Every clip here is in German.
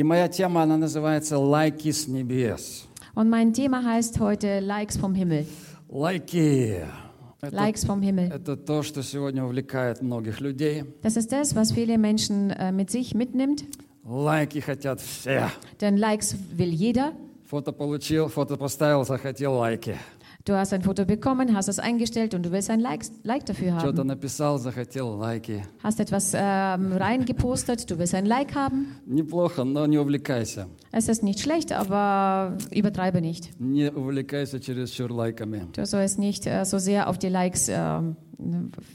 И моя тема, она называется «Лайки с небес». Und mein Thema heißt heute Likes vom Himmel. Лайки. Это, Likes vom Himmel. это то, что сегодня увлекает многих людей. Das ist das, was viele Menschen äh, mit sich mitnimmt. Лайки хотят все. Denn Likes will jeder. Фото получил, фото поставил, захотел лайки. Du hast ein Foto bekommen, hast es eingestellt und du willst ein Like, like dafür Что-то haben. написал, захотел лайки. Hast etwas ähm, reingepostet, du willst ein Like haben. Неплохо, но не увлекайся. Es ist nicht schlecht, aber übertreibe nicht. Не увлекайся чересчур лайками. Du sollst nicht äh, so sehr auf die Likes ähm,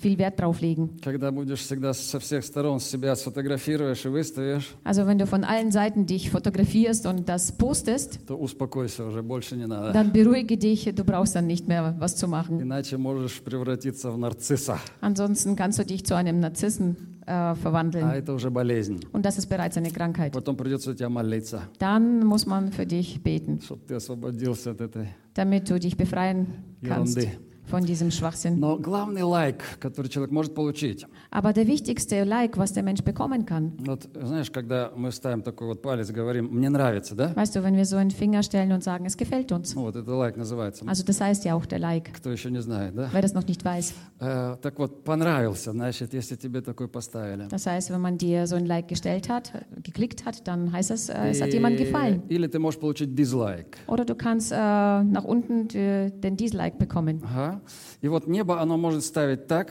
viel Wert drauf legen. Когда будешь всегда со всех сторон себя сфотографируешь и выставишь, Also wenn du von allen Seiten dich fotografierst und das postest, то успокойся, уже больше не надо. dann beruhige dich, du brauchst dann nicht mehr was zu machen. Иначе можешь превратиться в нарцисса. Ansonsten kannst du dich zu einem Narzissen äh, А verwandeln. это уже болезнь. Und das ist bereits eine Krankheit. Потом придется у тебя молиться, Dann muss man für dich beten, чтобы ты освободился от этой damit du dich befreien kannst ерунды. von diesem Schwachsinn. Но главный лайк, который человек может получить, Aber der wichtigste Like, was der Mensch bekommen kann, вот знаешь, когда мы ставим такой вот палец, говорим, мне нравится, да? weißt du, wenn wir so einen Finger stellen und sagen, es gefällt uns. Ну, вот это лайк называется. Also das heißt ja auch der Like, Кто еще не знает, да? wer das noch nicht weiß. Э, так вот, понравился, значит, если тебе такой поставили. Das heißt, wenn man dir so ein Like gestellt hat, geklickt hat, dann heißt es, äh, es hat jemand gefallen. И- Или ты можешь получить дизлайк. Oder du kannst äh, nach unten die, den Dislike bekommen. Ага. И вот небо, оно может ставить так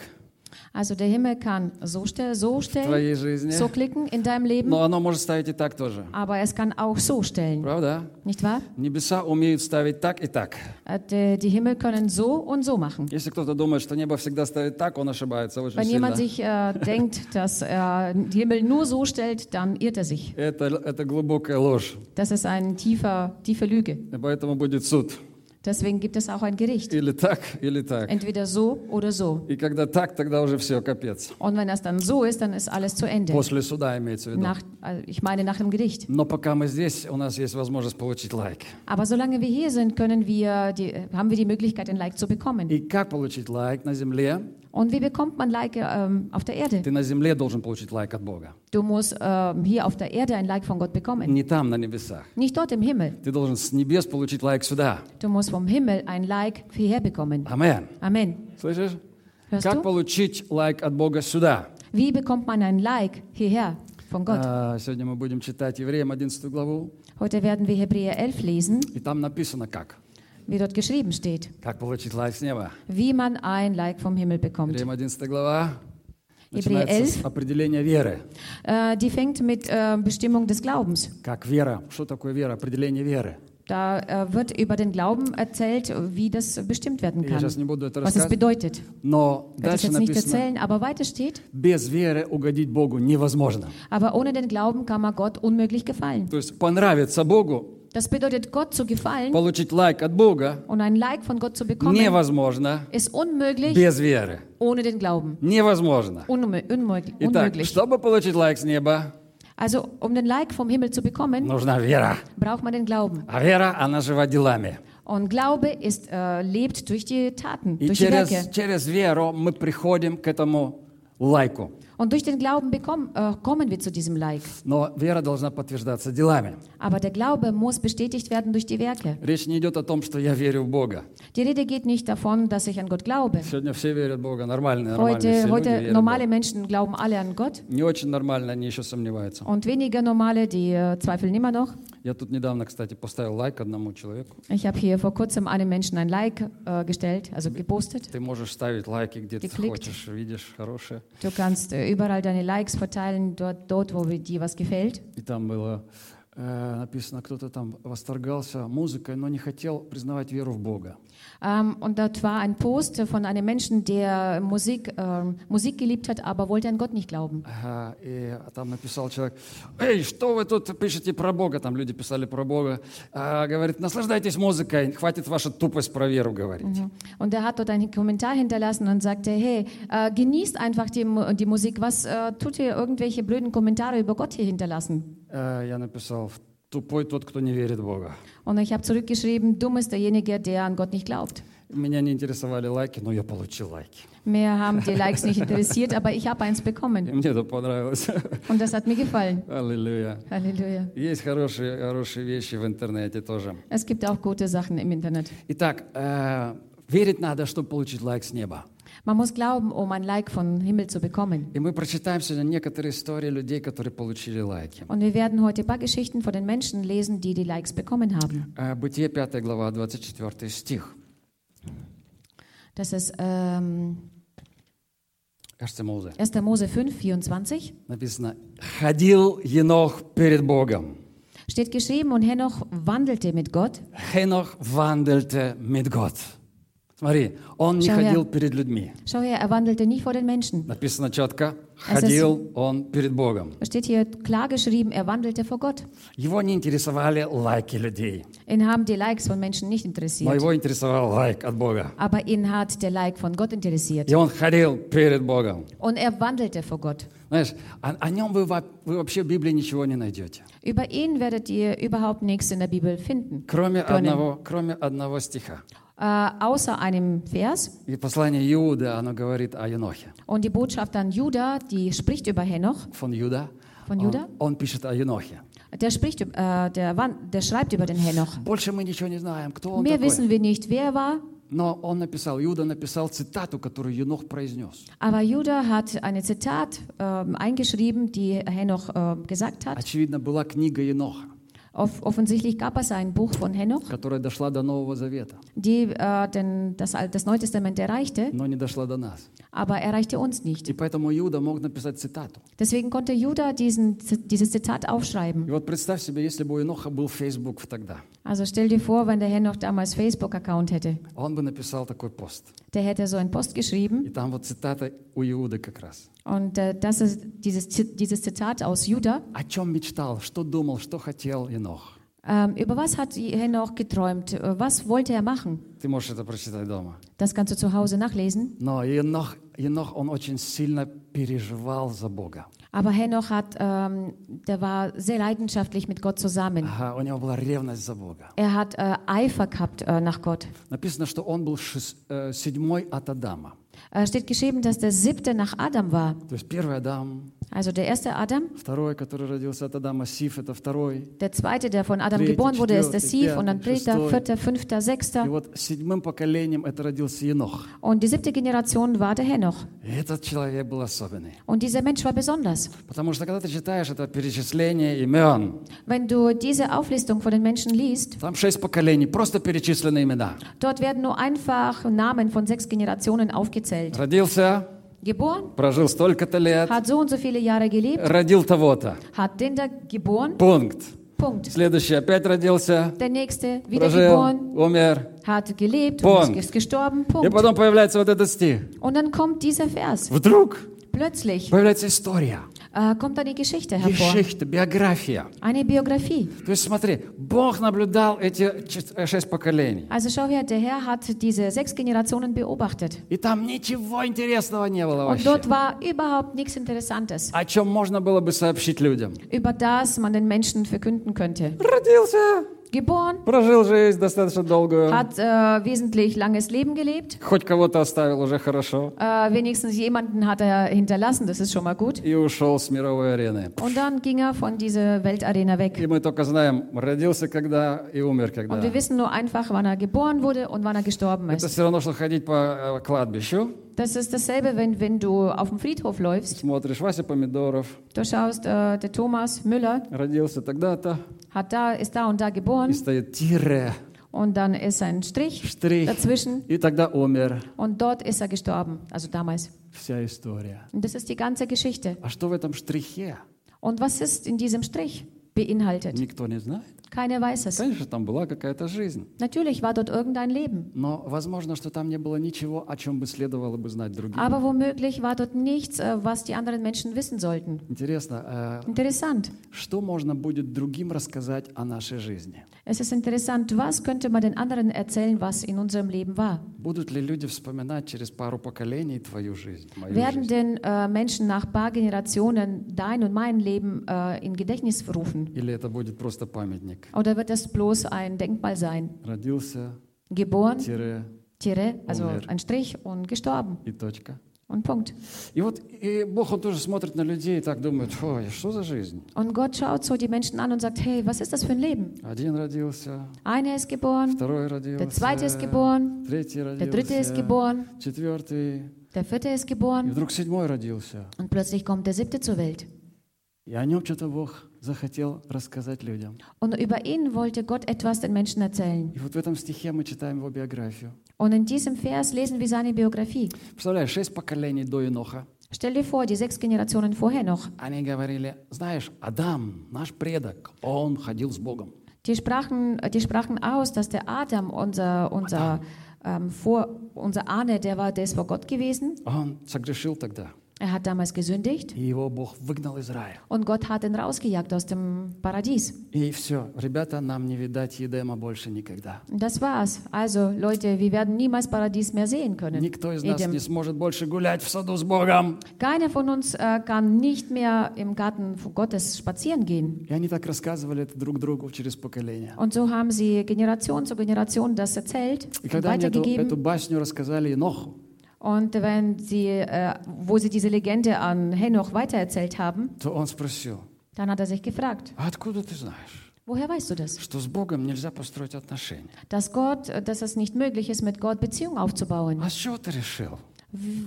Also der Himmel kann so, stell, so в stellen, твоей жизни, so klicken in deinem Leben, но оно может ставить и так тоже. aber es kann auch so stellen, Правда? nicht wahr? Небеса умеют ставить так и так. Äh, Die, die Himmel können so und so machen. Если кто-то думает, что небо всегда ставит так, он ошибается очень Wenn сильно. jemand sich äh, denkt, dass er den Himmel nur so stellt, dann irrt er sich. Это, это глубокая ложь. Das ist eine tiefer, tiefe Lüge. И поэтому будет суд. Deswegen gibt es auch ein Gericht. Или так, или так. Entweder so oder so. И когда так, тогда уже все, капец. Und wenn das dann so ist, dann ist alles zu Ende. После суда имеется в виду. Nach, äh, ich meine nach dem Gericht. Но пока мы здесь, у нас есть возможность получить лайк. Aber solange wir hier sind, können wir die, haben wir die Möglichkeit, ein Like zu bekommen. И как получить лайк на земле? Und wie bekommt man Like ähm, auf der Erde? Ты на земле должен получить лайк от Бога. Du musst ähm, hier auf der Erde ein Like von Gott bekommen. Не там, на небесах. Nicht dort im Himmel. Ты должен с небес получить лайк сюда. Du musst vom Himmel ein Like hierher bekommen. Амен. Amen. Слышишь? Hörst Как du? получить лайк от Бога сюда? Wie bekommt man ein Like hierher von Gott? А, сегодня мы будем читать Евреям 11 главу. Heute werden wir Hebräer 11 lesen, И там написано как. wie dort geschrieben steht, Как получить лайк с неба. wie man ein Like vom Himmel bekommt. Евреям 11 глава. Еврея Начинается с 11. определения веры. Äh, die fängt mit äh, Bestimmung des Glaubens. Как вера? Что такое вера? Определение веры. Da äh, wird über den Glauben erzählt, wie das bestimmt werden Я kann, сейчас не буду это was es рассказывать. bedeutet. Но Ich werde das дальше jetzt nicht написано, erzählen, aber weiter steht, без веры угодить Богу невозможно. aber ohne den Glauben kann man Gott unmöglich gefallen. То есть понравиться Богу, Das bedeutet, Gott zu gefallen получить лайк от Бога und ein Like von Gott zu bekommen, невозможно ist unmöglich без веры. ohne den Glauben. Невозможно. Unmö unmöglich. Итак, unmöglich. чтобы получить лайк с неба, Also, um den Like vom Himmel zu bekommen, нужна вера. braucht man den Glauben. А вера, она жива делами. Und Glaube ist, äh, lebt durch die Taten, И durch die через, Werke. через веру мы приходим к этому лайку. Und durch den Glauben bekommen, äh, kommen wir zu diesem Like. Но вера должна подтверждаться делами. Aber der Glaube muss bestätigt werden durch die Werke. Речь не идет о том, что я верю в Бога. Die Rede geht nicht davon, dass ich an Gott glaube. Сегодня все верят в Бога. Нормальные, нормальные все Heute, люди heute верят в normale Бога. Menschen glauben alle an Gott Не очень нормально, они еще сомневаются. und weniger normale, die äh, zweifeln immer noch. Я тут недавно, кстати, поставил лайк одному человеку. Ich habe hier vor kurzem einem Menschen ein Like äh, gestellt, also gepostet. Ты можешь ставить лайки где ты хочешь, видишь, хорошие. Du kannst äh, überall deine Likes verteilen, dort, dort wo dir was gefällt. И там было э, написано, кто-то там восторгался музыкой, но не хотел признавать веру в Бога. Ähm, und dort war ein Post von einem Menschen, der Musik, ähm, Musik geliebt hat, aber wollte an Gott nicht glauben. Ага, и там написал человек, эй, что вы тут пишете про Бога? Там люди писали про Бога. А, говорит, наслаждайтесь музыкой, хватит ваша тупость про веру говорить. Und er hat dort einen Kommentar hinterlassen und sagte, hey, äh, genießt einfach die, Mu- die Musik. Was äh, tut ihr irgendwelche blöden Kommentare über Gott hier hinterlassen? Э, я написал, тупой тот, кто не верит в Бога. Und ich habe zurückgeschrieben, dumm ist derjenige, der an Gott nicht glaubt. Меня не интересовали лайки, но я получил лайки. Mehr haben die Likes nicht interessiert, aber ich habe eins И bekommen. мне это понравилось. Und das hat mir gefallen. Аллилуйя. Halleluja. Есть хорошие, хорошие вещи в интернете тоже. Es gibt auch gute Sachen im Internet. Итак, э, верить надо, чтобы получить лайк с неба. Man muss glauben, um ein Like vom Himmel zu bekommen. И мы прочитаем сегодня некоторые истории людей, которые получили лайки. Und wir werden heute ein paar Geschichten von den Menschen lesen, die die Likes bekommen haben. Э, Бытие 5 глава, 24 стих. Das ist ähm, Кажется, Мозе. 1. Mose 5, 24. Написано, ходил Енох перед Богом. Steht geschrieben, und Henoch wandelte mit Gott. Хенох wandelte mit Gott. Смотри, он не Schau her. ходил перед людьми. Schau her, er wandelte nicht vor den Menschen. Написано четко, Es ist- ходил он перед Богом. Steht hier klar geschrieben, er wandelte vor Gott. Его не интересовали лайки людей, Ihn haben die Likes von Menschen nicht но interessiert. его интересовал лайк от Бога. Aber ihn hat der Like von Gott interessiert. И он ходил перед Богом. Und er wandelte vor Gott. Знаешь, о, о нем вы, вы вообще в Библии ничего не найдете. Über ihn werdet ihr überhaupt nichts in der Bibel finden, Кроме können. одного, кроме одного стиха. äh, außer einem Vers. И послание Иуда, оно говорит о Енохе. Und die Botschaft an Juda, die spricht über Henoch. Фон Юда. Von он, Juda? он пишет о Енохе. Der, spricht, üb- äh, der, wan- der schreibt über den Henoch. Больше мы ничего не знаем, кто он Mehr такой. wissen wir nicht, wer er war, Но он написал, Иуда написал цитату, которую Енох произнес. aber Juda hat eine Zitat ähm, eingeschrieben, die Henoch ähm, gesagt hat. Очевидно, была книга Еноха, Off offensichtlich gab es ein Buch von Henoch, которая дошла до Нового Завета, die äh, den, das, Al- das Neue Testament erreichte, но не дошла до нас. aber erreichte uns nicht. И поэтому Иуда мог написать цитату. Deswegen konnte Juda diesen, dieses Zitat aufschreiben. И вот представь себе, если бы у Еноха был Facebook тогда, Also stell dir vor, wenn der Henoch damals Facebook-Account hätte. он бы написал такой пост. Der hätte so einen Post geschrieben И там вот цитата у Иуды как раз. und äh, das ist dieses, Zi- dieses Zitat aus Juda. О чем мечтал, что думал, что хотел Енох. Ähm, über was hat Henoch geträumt? Äh, Was wollte er machen? Ты можешь это прочитать дома. Das kannst du zu Hause nachlesen. Но Енох, Енох, он очень сильно переживал за Бога. Aber Henoch hat, ähm, der war sehr leidenschaftlich mit Gott zusammen. Ага, у него была ревность за Бога. Er hat äh, Eifer gehabt äh, nach Gott. Написано, что он был шес- э, седьмой от Адама. Äh, steht geschrieben, dass der siebte nach Adam war. То есть первый Адам, Also der erste Adam, второй, который родился от Адама, Сиф, это второй. der zweite, der von Adam Dritte, geboren wurde, ist der vierte, Siv und dann vierte, dritter, шестой. vierter, fünfter, И sechster. вот седьмым поколением это родился Енох. Und die siebte Generation war der Henoch. И этот человек был особенный. Und dieser Mensch war besonders. Потому что когда ты читаешь это перечисление имен, Wenn du diese Auflistung von den Menschen liest, там шесть поколений, просто перечислены имена. dort werden nur einfach Namen von sechs Generationen aufgezählt. Родился, Geboren, прожил столько-то лет, hat so und so viele Jahre gelebt, родил того-то. hat den da geboren, Пункт. Punkt. Следующий опять родился, Der nächste, wieder прожил, geboren, умер. hat gelebt Punkt. ist gestorben, И Punkt. потом появляется вот этот стих. Und dann kommt dieser Vers. Вдруг Plötzlich появляется история, äh, kommt eine Geschichte hervor, Geschichte, биография. eine Biografie. То есть смотри, Бог наблюдал эти э, шесть поколений. Also schau her, der Herr hat diese sechs Generationen beobachtet. И там ничего интересного не было Und вообще. dort war überhaupt nichts Interessantes, О чем можно было бы сообщить людям. über das man den Menschen verkünden könnte. Родился, Geboren, прожил жизнь достаточно долгую. hat äh, wesentlich langes Leben gelebt. Хоть кого-то оставил уже хорошо. Äh, wenigstens jemanden hat er hinterlassen, das ist schon mal gut. И ушел с мировой арены. Und dann ging er von dieser Weltarena weg. И мы только знаем, родился когда и умер когда. Und wir wissen nur einfach, wann er geboren wurde und wann er gestorben Это ist. все равно, что ходить по э, кладбищу, Das ist dasselbe, wenn, wenn du auf dem Friedhof läufst. смотришь, Вася Помидоров, Du schaust, äh, der Thomas Müller родился тогда-то, hat da, ist da und da и geboren стоит тире, und dann ist ein Strich штрих, dazwischen и тогда умер. und dort ist er gestorben, also damals. Вся история. Und das ist die ganze Geschichte. А что в этом штрихе? Und was ist in diesem Strich beinhaltet? Никто не знает. Keiner weiß es. Конечно, там была какая-то жизнь. Natürlich war dort irgendein Leben. Но возможно, что там не было ничего, о чем бы следовало бы знать другим. Aber womöglich war dort nichts, äh, was die anderen Menschen wissen sollten. Интересно, э, Interessant. что можно будет другим рассказать о нашей жизни? Es ist interessant, was könnte man den anderen erzählen, was in unserem Leben war? Будут ли люди вспоминать через пару поколений твою жизнь, мою Werden жизнь? denn äh, Menschen nach ein paar Generationen dein und mein Leben äh, in Gedächtnis rufen? Или это будет просто памятник? Oder wird das bloß ein Denkmal sein? Родился, Geboren, тире, Tire, also Umher. ein Strich und gestorben. и точка. Und Punkt. И вот и Бог, Он тоже смотрит на людей и так думает, ой, что за жизнь? Und Gott schaut so die Menschen an und sagt, hey, was ist das für ein Leben? Один родился, Einer ist geboren, второй родился, der zweite ist geboren, третий der dritte ist родился, geboren, четвертый, der vierte ist и geboren вдруг седьмой родился. und plötzlich kommt der siebte zur Welt. И о нем что-то Бог захотел рассказать людям. Und über ihn wollte Gott etwas den Menschen erzählen. И вот в этом стихе мы читаем его биографию. Und in diesem Vers lesen wir seine Biografie. Представляешь, шесть поколений до Еноха. Stell dir vor, die sechs Generationen vorher noch. Они говорили, знаешь, Адам, наш предок, он ходил с Богом. Die sprachen, die sprachen aus, dass der Adam, unser, unser, ähm, vor, unser Ahne, der war, der ist vor Gott gewesen. Он согрешил тогда. Er hat damals gesündigt И его Бог выгнал из рая. und Gott hat ihn rausgejagt aus dem Paradies. И все, ребята, нам не видать Едема больше никогда. Und das war's. Also Leute, wir werden niemals Paradies mehr sehen können. Никто из нас Edem. не сможет больше гулять в саду с Богом. Keiner von uns äh, kann nicht mehr im Garten Gottes spazieren gehen. И они так рассказывали это друг другу через поколения. Und so haben sie Generation zu Generation das erzählt И und когда они эту, weitergegeben. эту басню рассказали Еноху, Und wenn sie, äh, wo sie diese Legende an Henoch weitererzählt haben, то он спросил, dann hat er sich gefragt, а откуда ты знаешь, woher weißt du das? что с Богом нельзя построить отношения? Dass Gott, äh, dass es nicht möglich ist, mit Gott Beziehung aufzubauen. А с чего ты решил,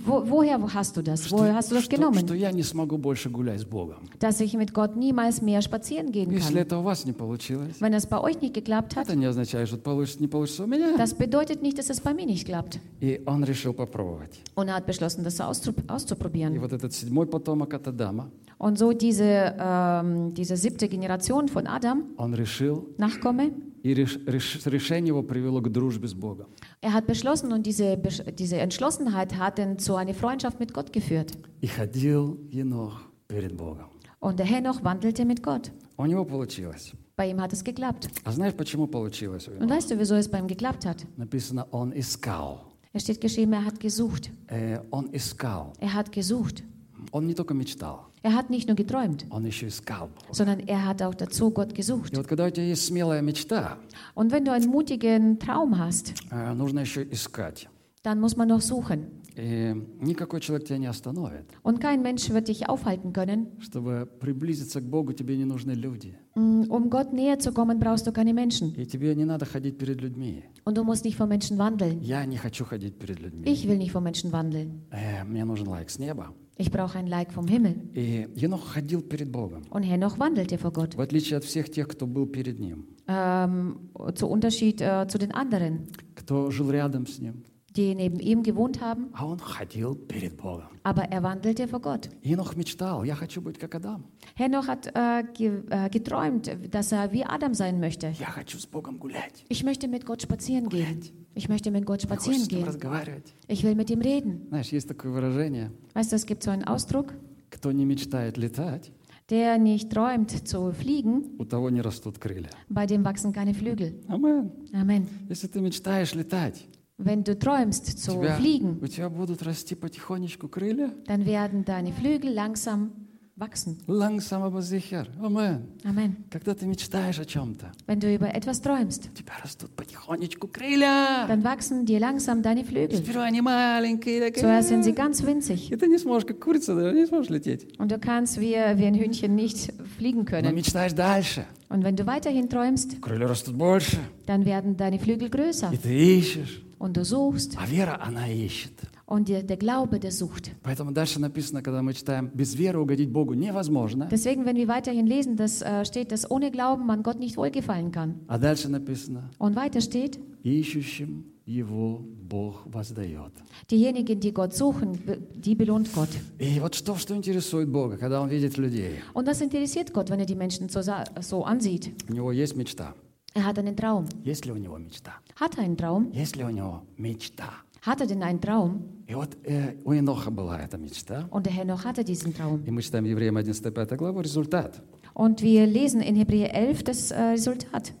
Wo, woher hast du das? что, Woher hast du das что- genommen? что я не смогу больше гулять с Богом? Dass ich mit Gott niemals mehr spazieren gehen Если kann. это у вас не получилось, Wenn das bei euch nicht geklappt hat, это не означает, что получится, не получится у меня. das bedeutet nicht, dass es bei mir nicht klappt. И он решил попробовать. Und er hat beschlossen, das auszupro- И auszuprobieren. вот этот седьмой потомок от Адама, Und so diese, ähm, diese siebte Generation von Adam, он решил, Nachkomme, и реш- реш- решение его привело к дружбе с Богом. er hat beschlossen und diese, Besch- diese Entschlossenheit hat ihn zu einer Freundschaft mit Gott geführt. И ходил Енох перед Богом. Und der Henoch wandelte mit Gott. У него получилось. Bei ihm hat es geklappt. А знаешь, почему получилось у Und Еноха? weißt du, wieso es bei ihm geklappt hat? Написано, он искал. Es steht geschrieben, er hat gesucht. Э, он искал. Er hat gesucht. Он не только мечтал, Er hat nicht nur geträumt, он еще искал Бога. sondern er hat auch dazu Gott gesucht. И вот когда у тебя есть смелая мечта, Und wenn du einen mutigen Traum hast, э, нужно еще искать. dann muss man noch suchen. И никакой человек тебя не остановит. Und kein Mensch wird dich aufhalten können. Чтобы приблизиться к Богу, тебе не нужны люди. Mm, Um Gott näher zu kommen, brauchst du keine Menschen. И тебе не надо ходить перед людьми. Und du musst nicht vor Menschen wandeln. Я не хочу ходить перед людьми. Ich will nicht vor Menschen wandeln. Э, мне нужен лайк с неба. Ich brauche ein Like vom Himmel. И Енох ходил перед Богом. Und Henoch wandelte vor Gott. В отличие от всех тех, кто был перед ним, Ähm, zu Unterschied äh, zu den anderen, кто жил рядом с ним. die neben ihm gewohnt haben. А он ходил перед Богом. Aber er wandelte vor Gott. Енох мечтал, я хочу быть как Адам. Henoch hat äh, ge äh, geträumt, dass er wie Adam sein möchte. Я хочу с Богом гулять. Ich möchte mit Gott spazieren gehen. Ich möchte mit Gott Я хочу spazieren с ним gehen. разговаривать. Ich will mit ihm reden. Знаешь, есть такое выражение, Weißt du, es gibt so einen Ausdruck, кто не мечтает летать, der nicht träumt zu fliegen, у того не rастут крылья. bei dem wachsen keine Flügel. Амен. Amen. Если ты мечтаешь летать, Wenn du träumst у zu тебя, fliegen, у тебя будут расти потихонечку крылья. dann werden deine Flügel langsam wachsen. Лангсам абазихер. Амен. Amen. Когда ты мечтаешь о чем-то, Wenn du über etwas träumst, у тебя растут потихонечку крылья. dann wachsen dir langsam deine Flügel. Сперва они маленькие такие. Zuerst sind sie ganz winzig И ты не сможешь, как курица, да, не сможешь лететь. und du kannst wie, wie ein Hühnchen nicht fliegen Но können. мечтаешь дальше. Und wenn du weiterhin träumst, Крылья растут больше. dann werden deine Flügel größer И ты ищешь. und du suchst А вера, она ищет. und dir, der Glaube, der sucht. Поэтому дальше написано, когда мы читаем, без веры угодить Богу невозможно. Deswegen, wenn wir weiterhin lesen, das äh, steht, dass ohne Glauben man Gott nicht wohlgefallen kann. А дальше написано, Und weiter steht, ищущим Его Бог воздает. diejenigen, die Gott suchen, be- die belohnt Gott. И вот что, что интересует Бога, когда Он видит людей? Und das interessiert Gott, wenn er die Menschen so, sa- so ansieht. У Него есть мечта. Er hat einen Traum. Есть ли у Него мечта? Hat er einen Traum? Есть ли у Него мечта? Hat er denn einen Traum? И вот э, у Еноха была эта мечта. Und der Henoch hatte diesen Traum. И мы читаем Евреям 11-5 главу, результат. Und wir lesen in Hebräer 11 das äh, Resultat.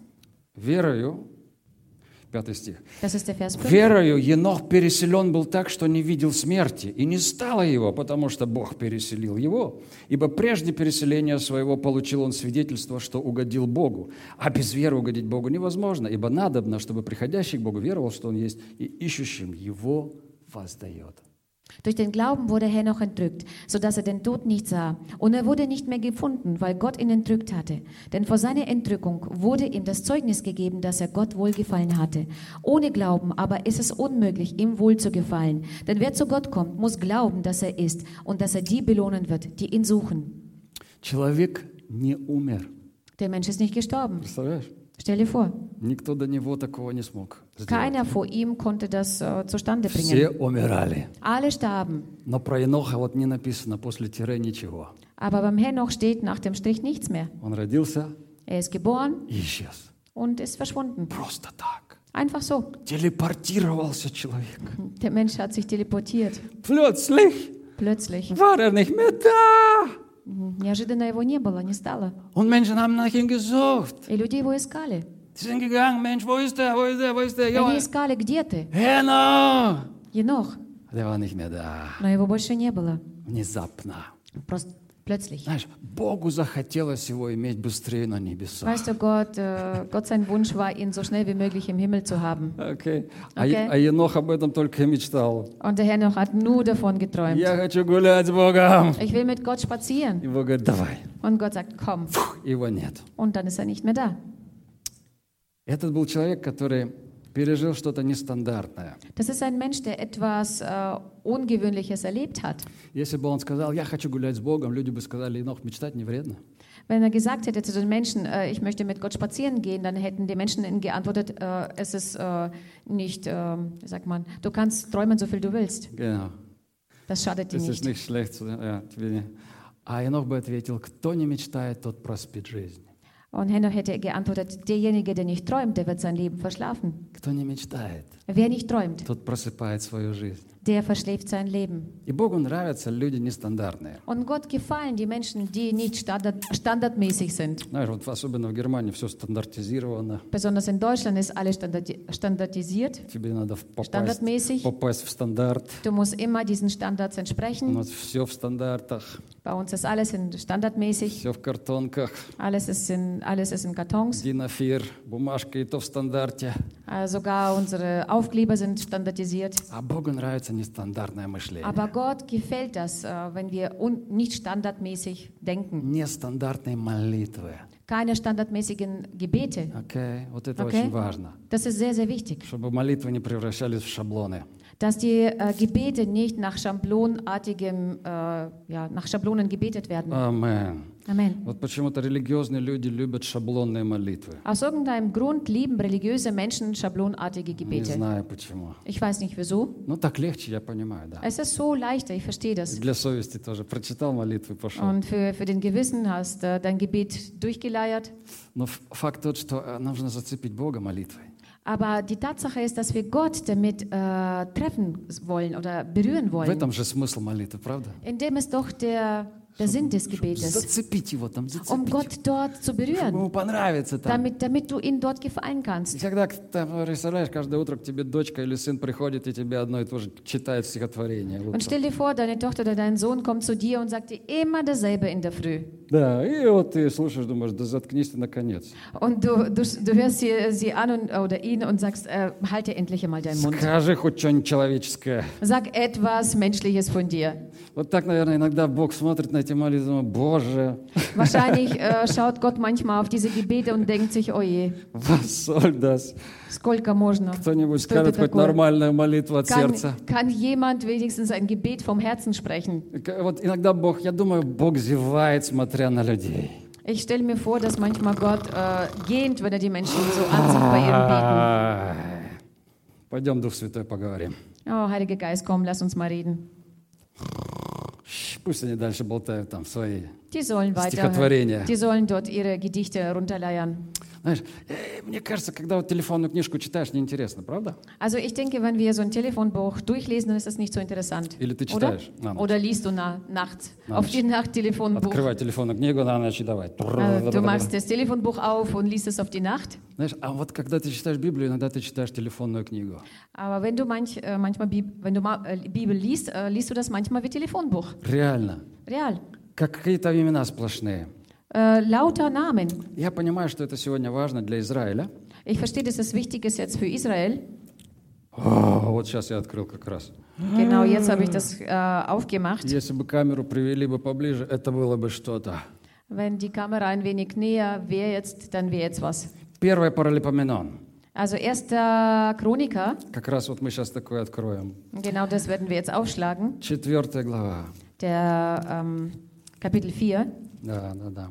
Верою Пятый стих. Das ist der Vers 5. Верою Енох переселен был так, что не видел смерти, и не стало его, потому что Бог переселил его. Ибо прежде переселения своего получил он свидетельство, что угодил Богу. А без веры угодить Богу невозможно, ибо надобно, чтобы приходящий к Богу веровал, что он есть, и ищущим его воздает. Durch den Glauben wurde Henoch entrückt, sodass er den Tod nicht sah. Und er wurde nicht mehr gefunden, weil Gott ihn entrückt hatte. Denn vor seiner Entrückung wurde ihm das Zeugnis gegeben, dass er Gott wohlgefallen hatte. Ohne Glauben aber ist es unmöglich, ihm wohl zu gefallen. Denn wer zu Gott kommt, muss glauben, dass er ist und dass er die belohnen wird, die ihn suchen. Человек не умер. Der Mensch ist nicht gestorben. Представляешь? Stell dir vor, Никто до него такого не смог. сделать. keiner vor ihm konnte das äh, zustande bringen. Все умирали. Alle starben. Но про Еноха вот не написано после тире ничего. Aber beim Henoch steht nach dem Strich nichts mehr. Он родился Er ist geboren и исчез. und ist verschwunden. Просто так. Einfach so. Телепортировался человек. Der Mensch hat sich teleportiert. Plötzlich Plötzlich. war er nicht mehr da. Неожиданно его не было, не стало. Und Menschen haben nach ihm gesucht. И люди его искали. Sie sind gegangen, Mensch, wo ist der, wo ist der, wo ist der? Они искали, где ты? Heno! Енох. Der war nicht mehr da. Но его больше не было. Внезапно. Просто plötzlich. Знаешь, Богу захотелось его иметь быстрее на небесах. Weißt du, Gott, äh, Gott sein Wunsch war, ihn so schnell wie möglich im Himmel zu haben. Окей. А, Окей. Е- а Енох об этом только и мечтал. Und der Henoch hat nur davon geträumt. Я хочу гулять с Богом. Ich will mit Gott spazieren. И Бог говорит, давай. Und Gott sagt, komm. Фух, его нет. Und dann ist er nicht mehr da. Этот был человек, который пережил что-то нестандартное. Das ist ein Mensch, der etwas äh, Ungewöhnliches erlebt hat. Если бы он сказал, я хочу гулять с Богом, люди бы сказали, Енох, мечтать не вредно. Wenn er gesagt hätte zu den Menschen, äh, ich möchte mit Gott spazieren gehen, dann hätten die Menschen ihnen geantwortet, äh, es ist äh, nicht, äh, wie sagt man, du kannst träumen, so viel du willst. Genau. Das schadet dir Das ist nicht. nicht schlecht. Ja, тебе не- А Енох бы ответил, кто не мечтает, тот проспит жизнь. Und Henoch hätte geantwortet, derjenige, der nicht träumt, der wird sein Leben verschlafen. Кто не мечтает, Wer nicht träumt, тот просыпает свою жизнь. der verschläft sein Leben. И Богу нравятся люди нестандартные. Und Gott gefallen die Menschen, die nicht standard, standardmäßig sind. Знаешь, вот особенно в Германии все стандартизировано. Besonders in Deutschland ist alles standardi standardisiert, Тебе надо в- попасть, standardmäßig. попасть в стандарт. Du musst immer diesen Standards У entsprechen. нас все в стандартах, Bei uns ist alles in standardmäßig. все в картонках. Alles ist in, alles ist in Kartons. Динафир, бумажка и то в стандарте. Äh, sogar unsere Aufkleber sind standardisiert. А Богу нравится нестандартное мышление. Aber Gott gefällt das, äh, wenn wir un nicht standardmäßig denken. Нестандартные молитвы. Keine standardmäßigen Gebete. Окей, вот это Окей. очень важно. Das ist sehr, sehr wichtig. Чтобы молитвы не превращались в шаблоны. Dass die äh, Gebete nicht nach schablonartigem, äh, ja, nach Schablonen gebetet werden. Амен. Amen. Вот почему-то религиозные люди любят шаблонные молитвы. Aus irgendeinem Grund lieben religiöse Menschen schablonartige Не Gebete. знаю почему. Ich weiß nicht wieso. Ну так легче, я понимаю, да. Es ist so leichter, ich verstehe И das. Для совести тоже. Прочитал молитву и пошел. Und für, für den Gewissen hast äh, dein Gebet durchgeleiert. Но ф- факт тот, что э, нужно зацепить Бога молитвой. Aber die Tatsache ist, dass wir Gott damit äh, treffen wollen oder berühren В wollen. этом же смысл молитвы, правда? In dem ist doch der, der Sinn des Чтобы Gebetes, зацепить его там, um зацепить. Gott dort zu Чтобы berühren, ему понравится там. damit, damit du ihn dort gefallen И kannst. всегда, там, представляешь, каждое утро к тебе дочка или сын приходит и тебе одно и то же читает стихотворение. Und утром. stell dir vor, deine Tochter oder dein Sohn kommt zu dir und sagt dir immer dasselbe in der Früh. Да, и вот ты слушаешь, думаешь, да заткнись ты наконец. Und du, du, du hörst sie, sie an und, oder ihn und sagst, äh, halte endlich einmal deinen Mund. Скажи хоть что-нибудь человеческое. Sag etwas Menschliches von dir. Вот так, наверное, иногда Бог смотрит на эти молитвы, думает, Боже, Wahrscheinlich äh, schaut Gott manchmal auf diese Gebete und denkt sich, oh je, was soll das? сколько можно? Кто-нибудь Что это скажет хоть такое? нормальную молитву от Kann, сердца? kann jemand wenigstens ein Gebet vom Herzen sprechen? К- Вот иногда Бог, я думаю, Бог зевает, смотря на людей. Ich stelle mir vor, dass manchmal Gott äh, gähnt, wenn er die Menschen so ansieht bei ihren Ай. Пойдем, Дух Святой, поговорим. Beten. Oh, Heiliger Geist, komm, lass uns mal reden. Щ, Пусть они дальше болтают там свои. Die sollen weiter, Стихотворение. die sollen dort ihre Gedichte runterleiern. Знаешь, э, мне кажется, когда вот телефонную книжку читаешь, неинтересно, правда? Also ich denke, wenn wir so ein Telefonbuch durchlesen, dann ist das nicht so interessant. Или ты Oder? читаешь на ночь? Oder liest du na, nachts Na auf die Nacht Telefonbuch. Открывай телефонную книгу на ночь и давай. Äh, Du machst das Telefonbuch auf und liest es auf die Nacht. Знаешь, а вот когда ты читаешь Библию, иногда ты читаешь телефонную книгу. Aber wenn du manch, äh, manchmal wenn du äh, Bibel liest, äh, liest du das manchmal wie Telefonbuch. Реально. Real. Как какие-то имена сплошные. Äh, lauter Namen. Я понимаю, что это сегодня важно для Израиля. Ich verstehe, dass das wichtig ist jetzt für Israel. О, вот сейчас я открыл как раз. Genau, jetzt habe ich das äh, aufgemacht. Если бы камеру привели бы поближе, это было бы что-то. Wenn die Kamera ein wenig näher wäre jetzt, dann wäre jetzt was. Первое Паралипоменон. Also erster Chroniker, Как раз вот мы сейчас такое откроем. genau das werden wir jetzt aufschlagen. Четвертая глава. Der ähm, Kapitel 4. Да, да, да.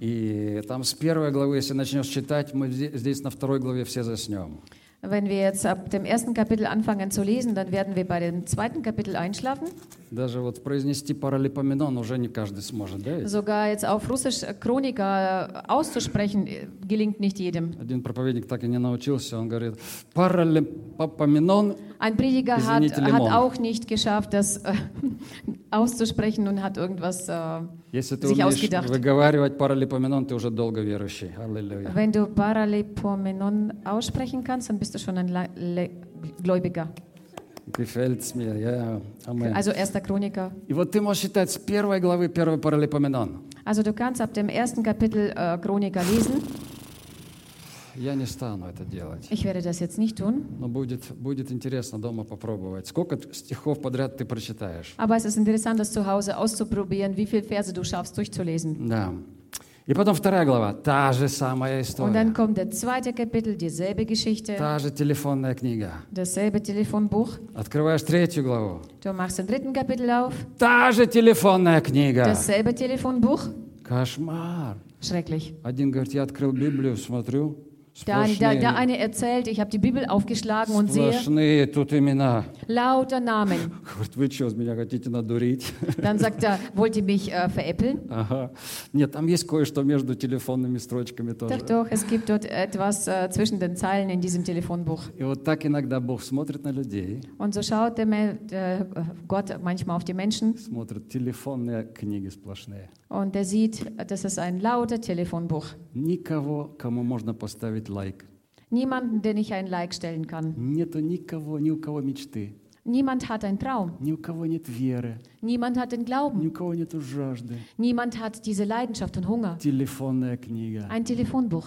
И там с первой главы, если начнешь читать, мы здесь на второй главе все заснем. Wenn wir jetzt ab dem ersten Kapitel anfangen zu lesen, dann werden wir bei dem zweiten Kapitel einschlafen. Даже вот произнести паралипоменон уже не каждый сможет, да? Sogar jetzt auf Russisch Chroniker äh, auszusprechen, äh, gelingt nicht jedem. Один проповедник так и не научился, он говорит, паралипоменон, Ein Prediger hat, Извините, hat Limon. auch nicht geschafft, das äh, auszusprechen und hat irgendwas. Äh, если ты Sich умеешь ausgedacht. выговаривать паралипоменон, ты уже долго верующий. Аллилуйя. wenn du Paralipomenon aussprechen kannst, dann bist du schon ein Le Le Gläubiger. Gefällt's mir, ja, Amen. Also erster Chroniker. И вот ты можешь читать с первой главы первый паралипоменон. Also du kannst ab dem ersten Kapitel äh, Chroniker lesen. Я не стану это делать. Ich werde das jetzt nicht tun, Но будет, будет интересно дома попробовать. Сколько стихов подряд ты прочитаешь? aber es ist interessant, das zu Hause auszuprobieren, wie viele Verse du schaffst durchzulesen. Да. И потом вторая глава. Та же самая Und dann история. kommt der zweite Kapitel, dieselbe Geschichte, Та же телефонная книга. dasselbe Telefonbuch. Открываешь третью главу. Du machst den dritten Kapitel auf, Та же телефонная книга. dasselbe Telefonbuch. Кошмар. Schrecklich. Один говорит, я открыл Библию, смотрю. Der, der, der Сплошные, eine erzählt, ich habe die Bibel aufgeschlagen und sehe сплошные тут имена. lauter Namen. Говорит, вы что, меня хотите надурить? Dann sagt er, wollt ihr mich äh, veräppeln? Ага. Нет, там есть кое-что между телефонными строчками тоже. Doch, doch, es gibt dort etwas äh, zwischen den Zeilen in diesem Telefonbuch. И вот так иногда Бог смотрит на людей, Und so schaut der, Me- der Gott manchmal auf die Menschen смотрит телефонные книги сплошные. und der sieht, das ist ein lauter Telefonbuch. Никого, кому можно поставить лайк. Niemanden, den ich ein Like stellen kann. Нету никого, ни у кого мечты, Niemand hat einen Traum. ни у кого нет веры, Niemand hat den Glauben. ни у кого нет жажды. Niemand hat diese Leidenschaft und Hunger. Телефонная книга. Ein Telefonbuch.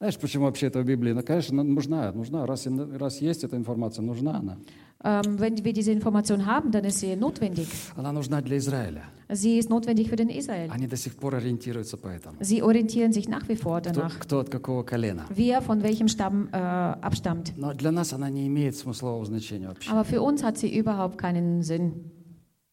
Знаешь, почему вообще это в Библии? Ну, конечно, нужна, нужна. Раз, и- раз есть эта информация, нужна она. Ähm, wenn wir diese Information haben, dann ist sie notwendig. Она нужна для Израиля. Sie ist notwendig für den Israel. Они до сих пор ориентируются по этому. Sie orientieren sich nach wie vor Кто, danach, кто от какого колена. wer von welchem Stamm äh, abstammt. Но для нас она не имеет смыслового значения вообще. Aber für uns hat sie überhaupt keinen Sinn,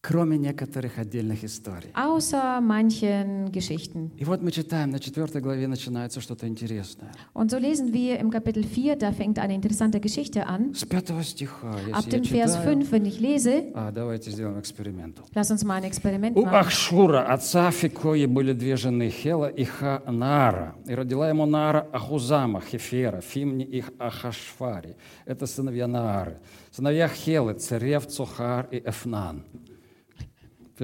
Кроме некоторых отдельных историй. außer manchen Geschichten. И вот мы читаем, на четвертой главе начинается что-то интересное. Und so lesen wir im Kapitel 4, da fängt eine interessante Geschichte an. С пятого стиха, Ab если я dem Vers читаю... 5, wenn ich lese, А, давайте сделаем эксперимент. lass uns mal ein Experiment У machen. Ахшура, отца Фикои, были две жены, Хела и Ханаара. И родила ему Наара Ахузама, Хефера, Фимни и Ахашфари. Это сыновья Наары. Сыновья Хелы, Царев, Цухар и Эфнан.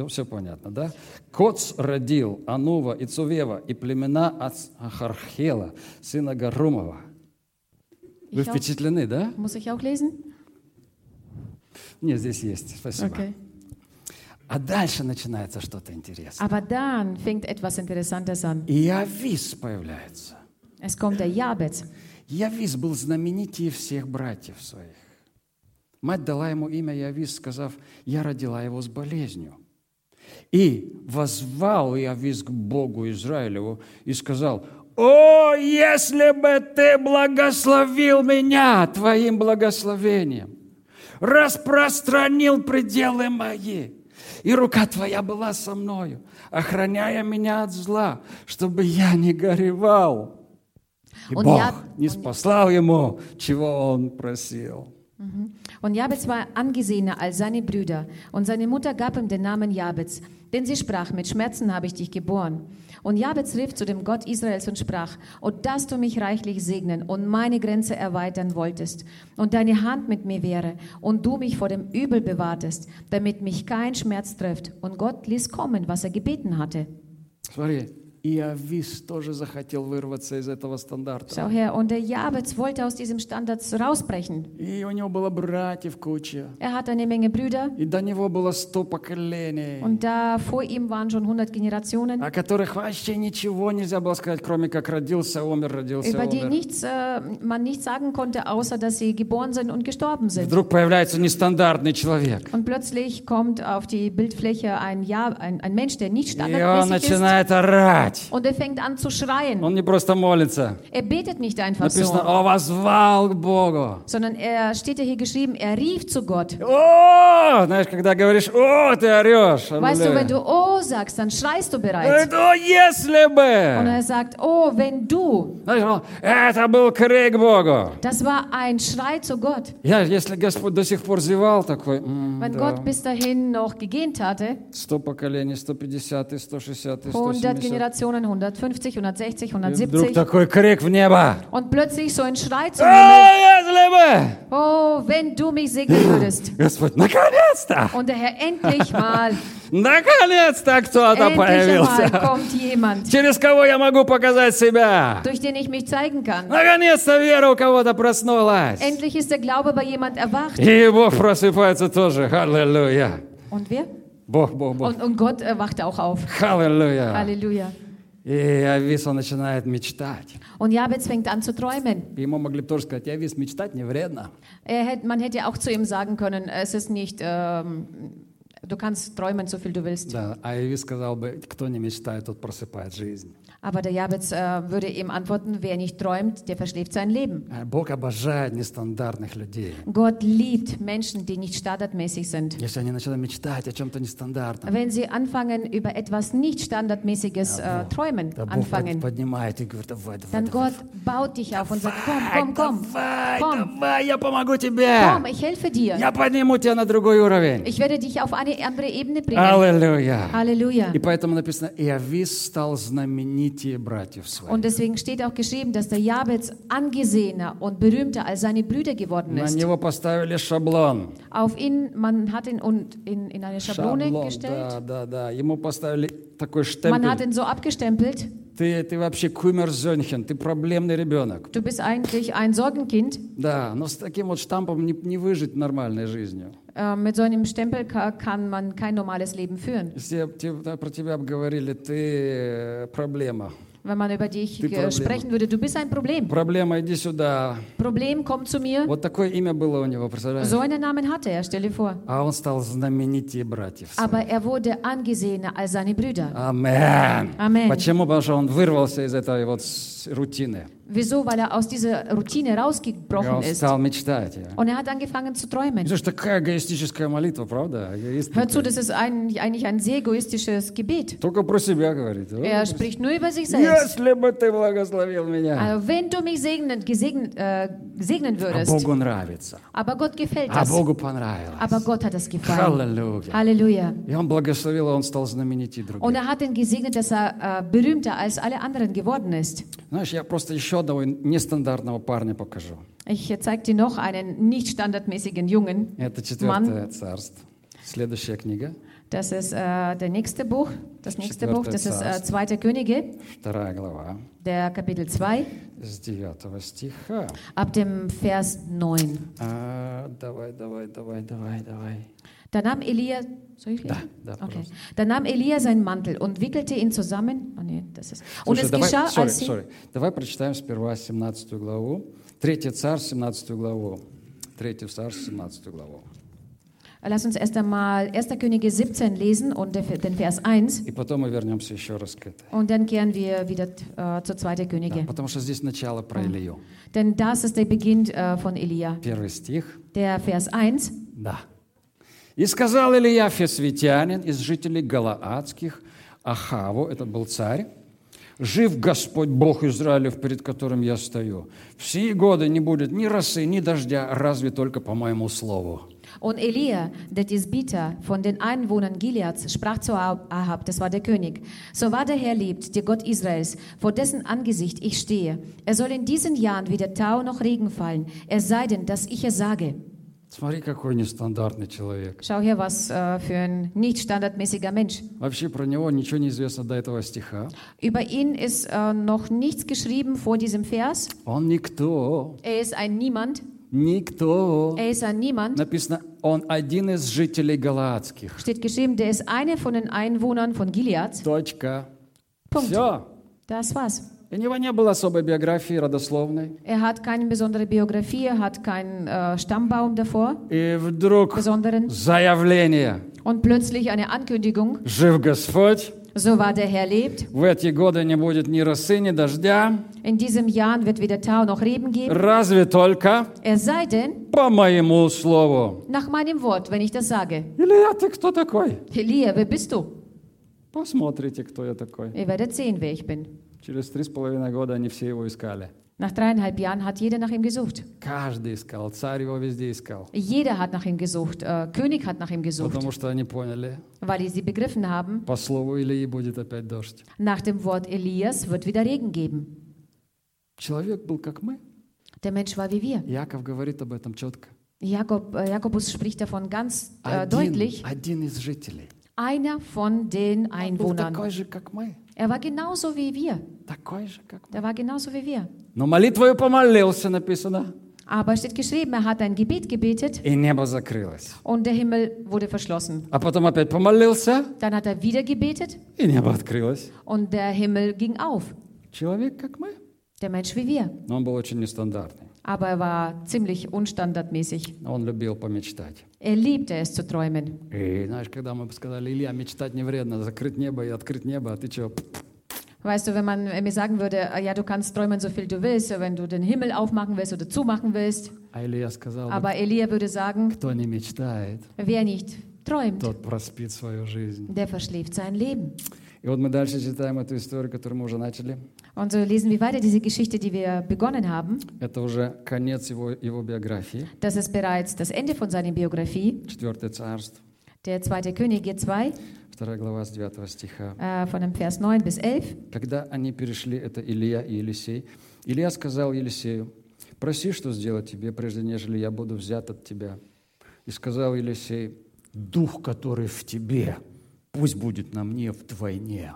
Все, понятно, да? Коц родил Анува и Цувева и племена от Ахархела, сына Гарумова. Вы Ich auch, впечатлены, да? muss ich auch lesen? Нет, здесь есть. Спасибо. Okay. А дальше начинается что-то интересное. Aber dann fängt etwas Interessantes an. И Авис появляется. Es kommt der Jabez. Явис был знаменитее всех братьев своих. Мать дала ему имя Явис, сказав, я родила его с болезнью. И возвал Явис к Богу Израилеву и сказал, «О, если бы ты благословил меня твоим благословением, распространил пределы мои, и рука твоя была со мною, охраняя меня от зла, чтобы я не горевал». И Он Бог я- не спаслал ему, чего он просил. Und Jabez war angesehener als seine Brüder. Und seine Mutter gab ihm den Namen Jabez. Denn sie sprach, mit Schmerzen habe ich dich geboren. Und Jabez rief zu dem Gott Israels und sprach, O dass du mich reichlich segnen und meine Grenze erweitern wolltest und deine Hand mit mir wäre und du mich vor dem Übel bewahrtest, damit mich kein Schmerz trifft. Und Gott ließ kommen, was er gebeten hatte. Sorry, и Авис тоже захотел вырваться из этого стандарта. Schau her, und der Jabez wollte aus diesem Standard rausbrechen. И у него было братьев куча. Er hat eine Menge Brüder И до него было сто поколений, und da vor ihm waren schon 100 Generationen. о которых вообще ничего нельзя было сказать, кроме как родился, умер, родился, über die умер. nichts, äh, man nichts sagen konnte, außer dass sie geboren sind und gestorben sind. Вдруг появляется нестандартный человек. Und plötzlich kommt auf die Bildfläche ein, ja, ein, ein Mensch, der nicht И он standardmäßig ist. начинает орать. Und er fängt an zu schreien. Он не просто молится. Er betet nicht einfach Написано, so, он возвал к Богу. sondern er steht ja hier geschrieben, er rief zu Gott. О, знаешь, когда говоришь, о, ты орешь. Weißt du, wenn Аллилуйя. du Oh sagst, dann schreist du bereits. Говорит, О, если Und бы. er sagt, oh, wenn du. Знаешь, он, это был крик Богу. Das war ein Schrei zu Gott. Я, если Господь до сих пор зевал такой, м, Wenn да, Gott bis dahin noch gegähnt hatte, 100 поколений, 150, 160, 100 170. Generationen, 150, 160, И вдруг 170 такой крик в небо. und plötzlich so ein Schrei О, zum Himmel. если бы. Oh, wenn du mich segnen würdest. Господь, наконец-то, Und der Herr, endlich mal, наконец-то кто-то endlich einmal появился. kommt jemand, Через кого я могу показать себя. durch den ich mich zeigen kann. Наконец-то вера у кого-то проснулась. Endlich ist der Glaube bei jemand erwacht. И Бог просыпается тоже. Аллилуйя. Und wer? Бог, Бог, Бог. Und, und Gott erwachte auch auf. Аллилуйя. Halleluja. И Авис, он начинает мечтать. Und Jabez fängt an zu träumen. И Ему могли бы тоже сказать, Авис, мечтать не вредно. Er hätte, man hätte auch zu ihm sagen können, es ist nicht, ähm, du kannst träumen, so viel du willst. Да, а Авис сказал бы, кто не мечтает, тот просыпает жизнь. Aber der Jabez äh, würde ihm antworten, wer nicht träumt, der verschläft sein Leben. А Бог обожает нестандартных людей. Gott liebt Menschen, die nicht standardmäßig sind. Если они начинают мечтать о чем-то нестандартном, Wenn sie anfangen, über etwas nicht standardmäßiges äh, Träumen да Бог под- anfangen, поднимает и говорит, давай, давай, dann давай. Gott baut dich auf und sagt, komm, Давай, komm, komm, давай, komm, давай, я помогу тебе. komm, ich helfe dir. Я подниму тебя на другой уровень. Ich werde dich auf eine andere Ebene bringen. Аллилуйя. Halleluja. И поэтому написано, и Авис стал знаменитее братьев своих. Und deswegen steht auch geschrieben, dass der Jabez angesehener und berühmter als seine Brüder geworden На ist. него поставили шаблон. Auf ihn, man hat ihn und in, in eine Schablone Шаблон, gestellt. да, да, да. Ему поставили такой Man hat штемпель. ihn so abgestempelt. Ты, ты вообще кумерзёнхен, ты проблемный ребенок. Du bist eigentlich ein Sorgenkind. Да, но с таким вот штампом не, не выжить нормальной жизнью. Äh, mit so einem Stempel ka kann man kein normales Leben führen. Те- да, про тебя говорили, ты э, проблема. Wenn man über dich Die äh, Probleme. sprechen würde, du bist ein Problem. Проблема, иди сюда. Problem, komm zu mir. Вот такое имя было у него, представляешь? So einen Namen hatte er, stell dir vor. А он стал знаменитее братьев. своих. Aber er wurde angesehener als seine Brüder. Амен. Амен. Почему? Потому что он вырвался из этой вот с- рутины. Wieso? Weil er aus dieser Routine И rausgebrochen он ist. стал мечтать. ja. Und er hat angefangen zu träumen. Это же такая эгоистическая молитва, правда? Эгоист Hör zu, такой. das ist ein, eigentlich ein sehr egoistisches Gebet. Только про себя говорит. О, Er spricht nur über sich selbst. Если бы ты благословил меня. Also, wenn du mich segnen, gesegnen, äh, segnen А würdest. Богу нравится. Aber Gott gefällt А das. Богу понравилось. Aber Gott hat es gefallen. Аллилуйя. Halleluja. И он благословил, и он стал знаменитее других. Und er hat ihn gesegnet, dass er äh, berühmter als alle anderen geworden ist. Знаешь, я просто еще одного нестандартного парня покажу. Ich zeige dir noch einen nicht standardmäßigen Jungen. Это четвертое царство. Следующая книга, Das ist äh, der nächste Buch. Das nächste Четвертое Buch, das ist äh, царство. Zweite Könige, вторая глава, der Kapitel 2, с 9 стиха. ab dem Vers 9. А, давай, давай, давай, давай, давай. Da nahm Elia, soll ich lesen? Да, да, Okay. пожалуйста. Da nahm Elia seinen Mantel und wickelte ihn zusammen. Oh, nee, das ist. Und Слушай, es давай, geschah, sorry, als sie. sorry. давай прочитаем сперва 17 главу. Третий царь, 17 главу. Третий царь, 17 главу. Lass uns erst einmal 1. Könige 17 lesen und der- den Vers 1. И потом мы вернемся еще раз к этой. Und dann kehren wir wieder äh, zu 2. Да, Könige. потому что здесь начало про Илью. Denn das ist der Beginn äh, von Elia. Первый стих. Der Vers 1. Да. «И сказал Илья Фесвитянин из жителей Галаадских Ахаву, это был царь, Жив Господь Бог Израилев, перед которым я стою. В сии годы не будет ни росы, ни дождя, разве только по моему слову. Und Elia, der Tisbiter von den Einwohnern Gileads, sprach zu Ahab, das war der König, so wahr der Herr lebt, der Gott Israels, vor dessen Angesicht ich stehe. Er soll in diesen Jahren weder Tau noch Regen fallen, es sei denn, dass ich es sage. Смотри, какой нестандартный человек. Schau her, was äh, für ein nicht standardmäßiger Mensch. Вообще про него ничего не известно до этого стиха. Über ihn ist äh, noch nichts geschrieben vor diesem Vers. Он никто, Er ist ein Niemand. никто. Er ist ein Niemand. Написано, он один из жителей Галаадских. Steht geschrieben, der ist einer von den Einwohnern von Gilead. Точка. Punkt. Все. Das war's. У него не было особой биографии родословной. Er hat keine besondere Biografie, er hat keinen äh, Stammbaum davor, И вдруг besonderen. заявление. Und plötzlich eine Ankündigung, Жив Господь, so wahr der Herr lebt. в эти годы не будет ни росы, ни дождя, In diesem Jahr wird weder Tau noch Reben geben. разве только Es sei denn, по моему слову. nach meinem Wort, wenn ich das sage. Илья, ты кто такой? Elia, wer bist du? Посмотрите, кто я такой. Ihr werdet sehen, wer ich bin. Через три с половиной года они все его искали. Nach dreieinhalb Jahren hat jeder nach ihm gesucht. Каждый искал, царь его везде искал. Jeder hat nach ihm gesucht. Äh, König hat nach ihm gesucht, Потому что они поняли, weil sie begriffen haben, по слову Илии будет опять дождь. nach dem Wort Elias wird wieder Regen geben. Человек был как мы. Der Mensch war wie wir. Яков говорит об этом четко. Jakob, äh, Jakobus spricht davon ganz äh, Один, deutlich. один из жителей. Einer von den Он был Einwohnern. такой же, как мы. Er war genauso wie wir. Такой же, как мы. Der war genauso wie wir. Но молитвою помолился, написано, Aber steht geschrieben, er hat ein Gebet gebetet и небо закрылось. und der Himmel wurde verschlossen. А потом опять помолился, Dann hat er wieder gebetet и небо открылось. und der Himmel ging auf. Человек, как мы. Der Mensch wie wir. Но он был очень нестандартный. Aber er war ziemlich unstandardmäßig. Он любил помечтать. Er liebte es zu träumen. И знаешь, когда мы бы сказали, Илья, мечтать не вредно, закрыть небо и открыть небо, а ты что? Weißt du, wenn man mir sagen würde, ah ja, du kannst träumen, so viel du willst, wenn du den Himmel aufmachen willst oder zumachen willst. А Илья сказал, бы, Aber Elia würde sagen, кто не мечтает, wer nicht träumt, тот проспит свою жизнь. der verschläft sein Leben. И вот мы дальше читаем эту историю, которую мы уже начали. Und so lesen wir weiter diese Geschichte, die wir begonnen haben. Это уже конец его, его биографии, Das ist bereits das Ende von seiner Biografie. четвертое царство, Der zweite Könige 2, вторая глава с 9 стиха. äh, von dem Vers 9 bis 11. Когда они перешли, это Илья и Елисей, Илья сказал Елисею, проси, что сделать тебе, прежде нежели я буду взят от тебя. И сказал Елисей, дух, который в тебе, пусть будет на мне вдвойне.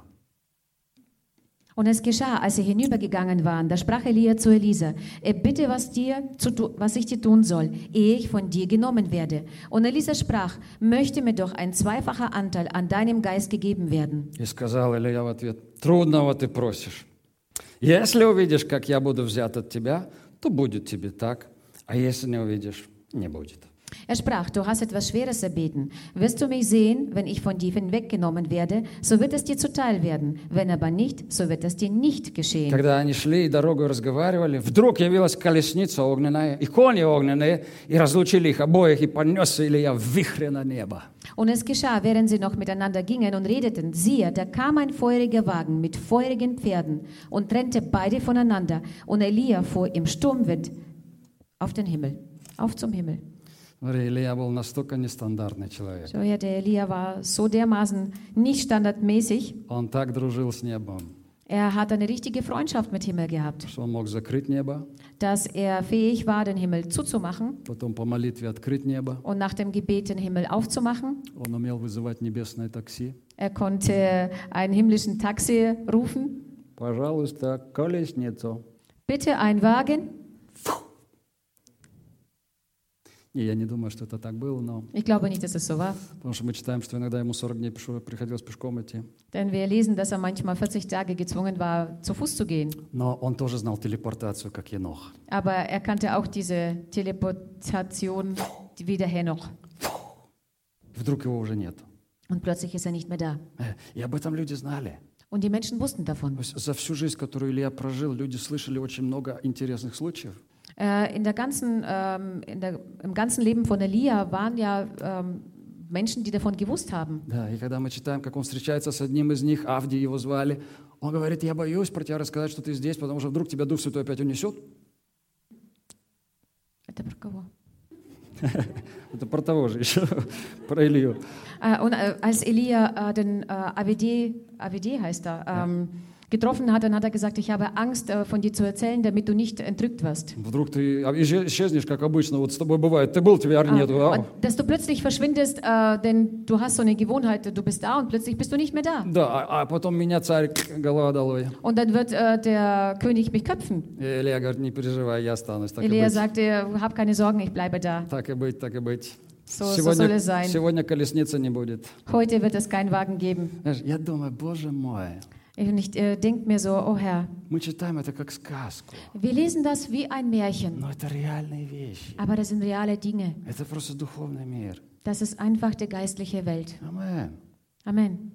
Und es geschah, als sie hinübergegangen waren, da sprach Elia zu Elisa, er bitte, was, dir zu, tu- was ich dir tun soll, ehe ich von dir genommen werde. Und Elisa sprach, möchte mir doch ein zweifacher Anteil an deinem Geist gegeben werden. И сказал Илья в ответ, трудного ты просишь. Если увидишь, как я буду взят от тебя, то будет тебе так, а если не увидишь, не будет. Er sprach, du hast etwas Schweres erbeten. Wirst du mich sehen, wenn ich von dir hinweggenommen werde, so wird es dir zuteil werden. Wenn aber nicht, so wird es dir nicht geschehen. Когда они шли и дорогой разговаривали, вдруг явилась колесница огненная и кони огненные, и разлучили их обоих, и понесся Илья в вихре на небо. Und es geschah, während sie noch miteinander gingen und redeten, siehe, da kam ein feuriger Wagen mit feurigen Pferden und trennte beide voneinander. Und Elia fuhr im Sturmwind auf den Himmel, auf zum Himmel. So, ja, der Elia war so dermaßen nicht standardmäßig. Er hat eine richtige Freundschaft mit Himmel gehabt. Dass er fähig war, den Himmel zuzumachen. Und nach dem Gebet den Himmel aufzumachen. Er konnte einen himmlischen Taxi rufen. Bitte ein Wagen. Не, я не думаю, что это так было, но... Ich glaube nicht, dass es so war. Потому что мы читаем, что иногда ему 40 дней пешо- приходилось пешком идти. Denn wir lesen, dass er manchmal 40 Tage gezwungen war, zu Fuß zu gehen. Но он тоже знал телепортацию, как Енох. Aber er kannte auch diese Teleportation wie der Henoch. Вдруг его уже нет. Und plötzlich ist er nicht mehr da. Э, И об этом люди знали. Und die Menschen wussten davon. За всю жизнь, которую Илья прожил, люди слышали очень много интересных случаев. Äh, in der ganzen, ähm, in der, Im ganzen Leben von Elia waren ja ähm, Menschen, die davon gewusst haben. Да, и когда мы читаем, как он встречается с одним из них, Авди его звали, он говорит, я боюсь про тебя рассказать, что ты здесь, потому что вдруг тебя Дух Святой опять унесет. Это про кого? Это про того же еще, про Илью. Äh, und äh, als Elia äh, den äh, AWD, AWD heißt er, ähm, getroffen hat, dann hat er gesagt, ich habe Angst, äh, von dir zu erzählen, damit du nicht entrückt wirst. Вдруг ты исче- исчезнешь, как обычно, вот с тобой бывает. Ты был, тебя Ah, нету. а? und dass du plötzlich verschwindest, äh, denn du hast so eine Gewohnheit, du bist da und plötzlich bist du nicht mehr da. Да, а, а потом меня царь голова долой. Und dann wird äh, der König mich köpfen. И Илья говорит, не переживай, я останусь. Так и Elia быть. sagte, hab keine Sorgen, ich bleibe da. Так и быть, так и быть. So, so soll Сегодня, es sein. сегодня колесницы не будет. Heute wird es keinen Wagen geben. Знаешь, я думаю, боже мой, Und ich äh, denke mir so, oh Herr, мы читаем это как сказку. wir lesen das wie ein Märchen, Но это реальные вещи. aber das sind reale Dinge. Это просто духовный мир. Das ist einfach die geistliche Welt. Амен. Amen.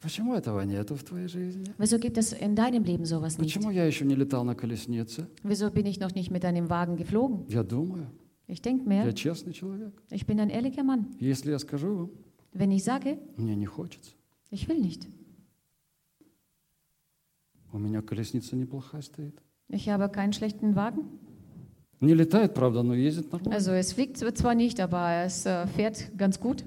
Почему этого нету в твоей жизни? Wieso gibt es in deinem Leben sowas nicht? Почему я еще не летал на колеснице? Wieso bin ich noch nicht mit einem Wagen geflogen? Я думаю, Ich denke я mir, честный человек. ich bin ein ehrlicher Mann. Если я скажу вам, Wenn ich sage, мне не хочется. ich will nicht. У меня колесница неплохая стоит. Ich habe keinen schlechten Wagen. Не летает, правда, но ездит нормально. Also es fliegt zwar nicht, aber es äh, fährt ganz gut.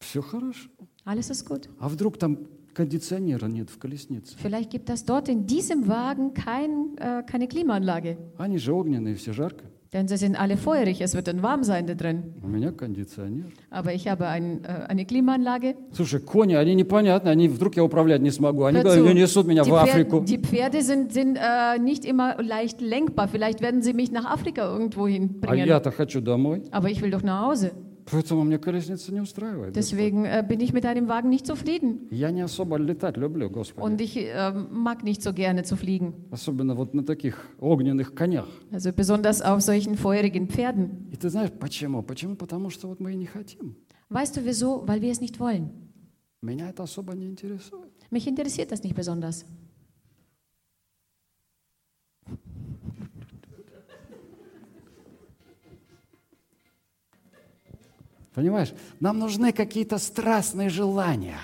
Все хорошо. Alles ist gut. А вдруг там кондиционера нет в колеснице? Vielleicht gibt es dort in diesem Wagen kein, äh, keine Klimaanlage. Они же огненные, все жарко. Denn sie sind alle feurig, es wird dann warm sein da drin. У меня кондиционер. Aber ich habe ein, äh, eine Klimaanlage. Слушай, кони, они непонятны, они вдруг я управлять не смогу. Они Hör говорят, zu, несут меня die, в Африку. Pferde, die Pferde sind, sind äh, nicht immer leicht lenkbar. Vielleicht werden sie mich nach Afrika irgendwo А hinbringen. я-то хочу домой. Aber ich will doch nach Hause. Поэтому мне колесница не устраивает. Deswegen äh, bin ich mit einem Wagen nicht zufrieden. Я не особо летать люблю, Господи. Und ich äh, mag nicht so gerne zu fliegen. Особенно вот на таких огненных конях. Also besonders auf solchen feurigen Pferden. И ты знаешь почему? Почему? Потому что вот мы и не хотим. Weißt du wieso? Weil wir es nicht wollen. Меня это особо не интересует. Mich interessiert das nicht besonders. Понимаешь? Нам нужны какие-то страстные желания.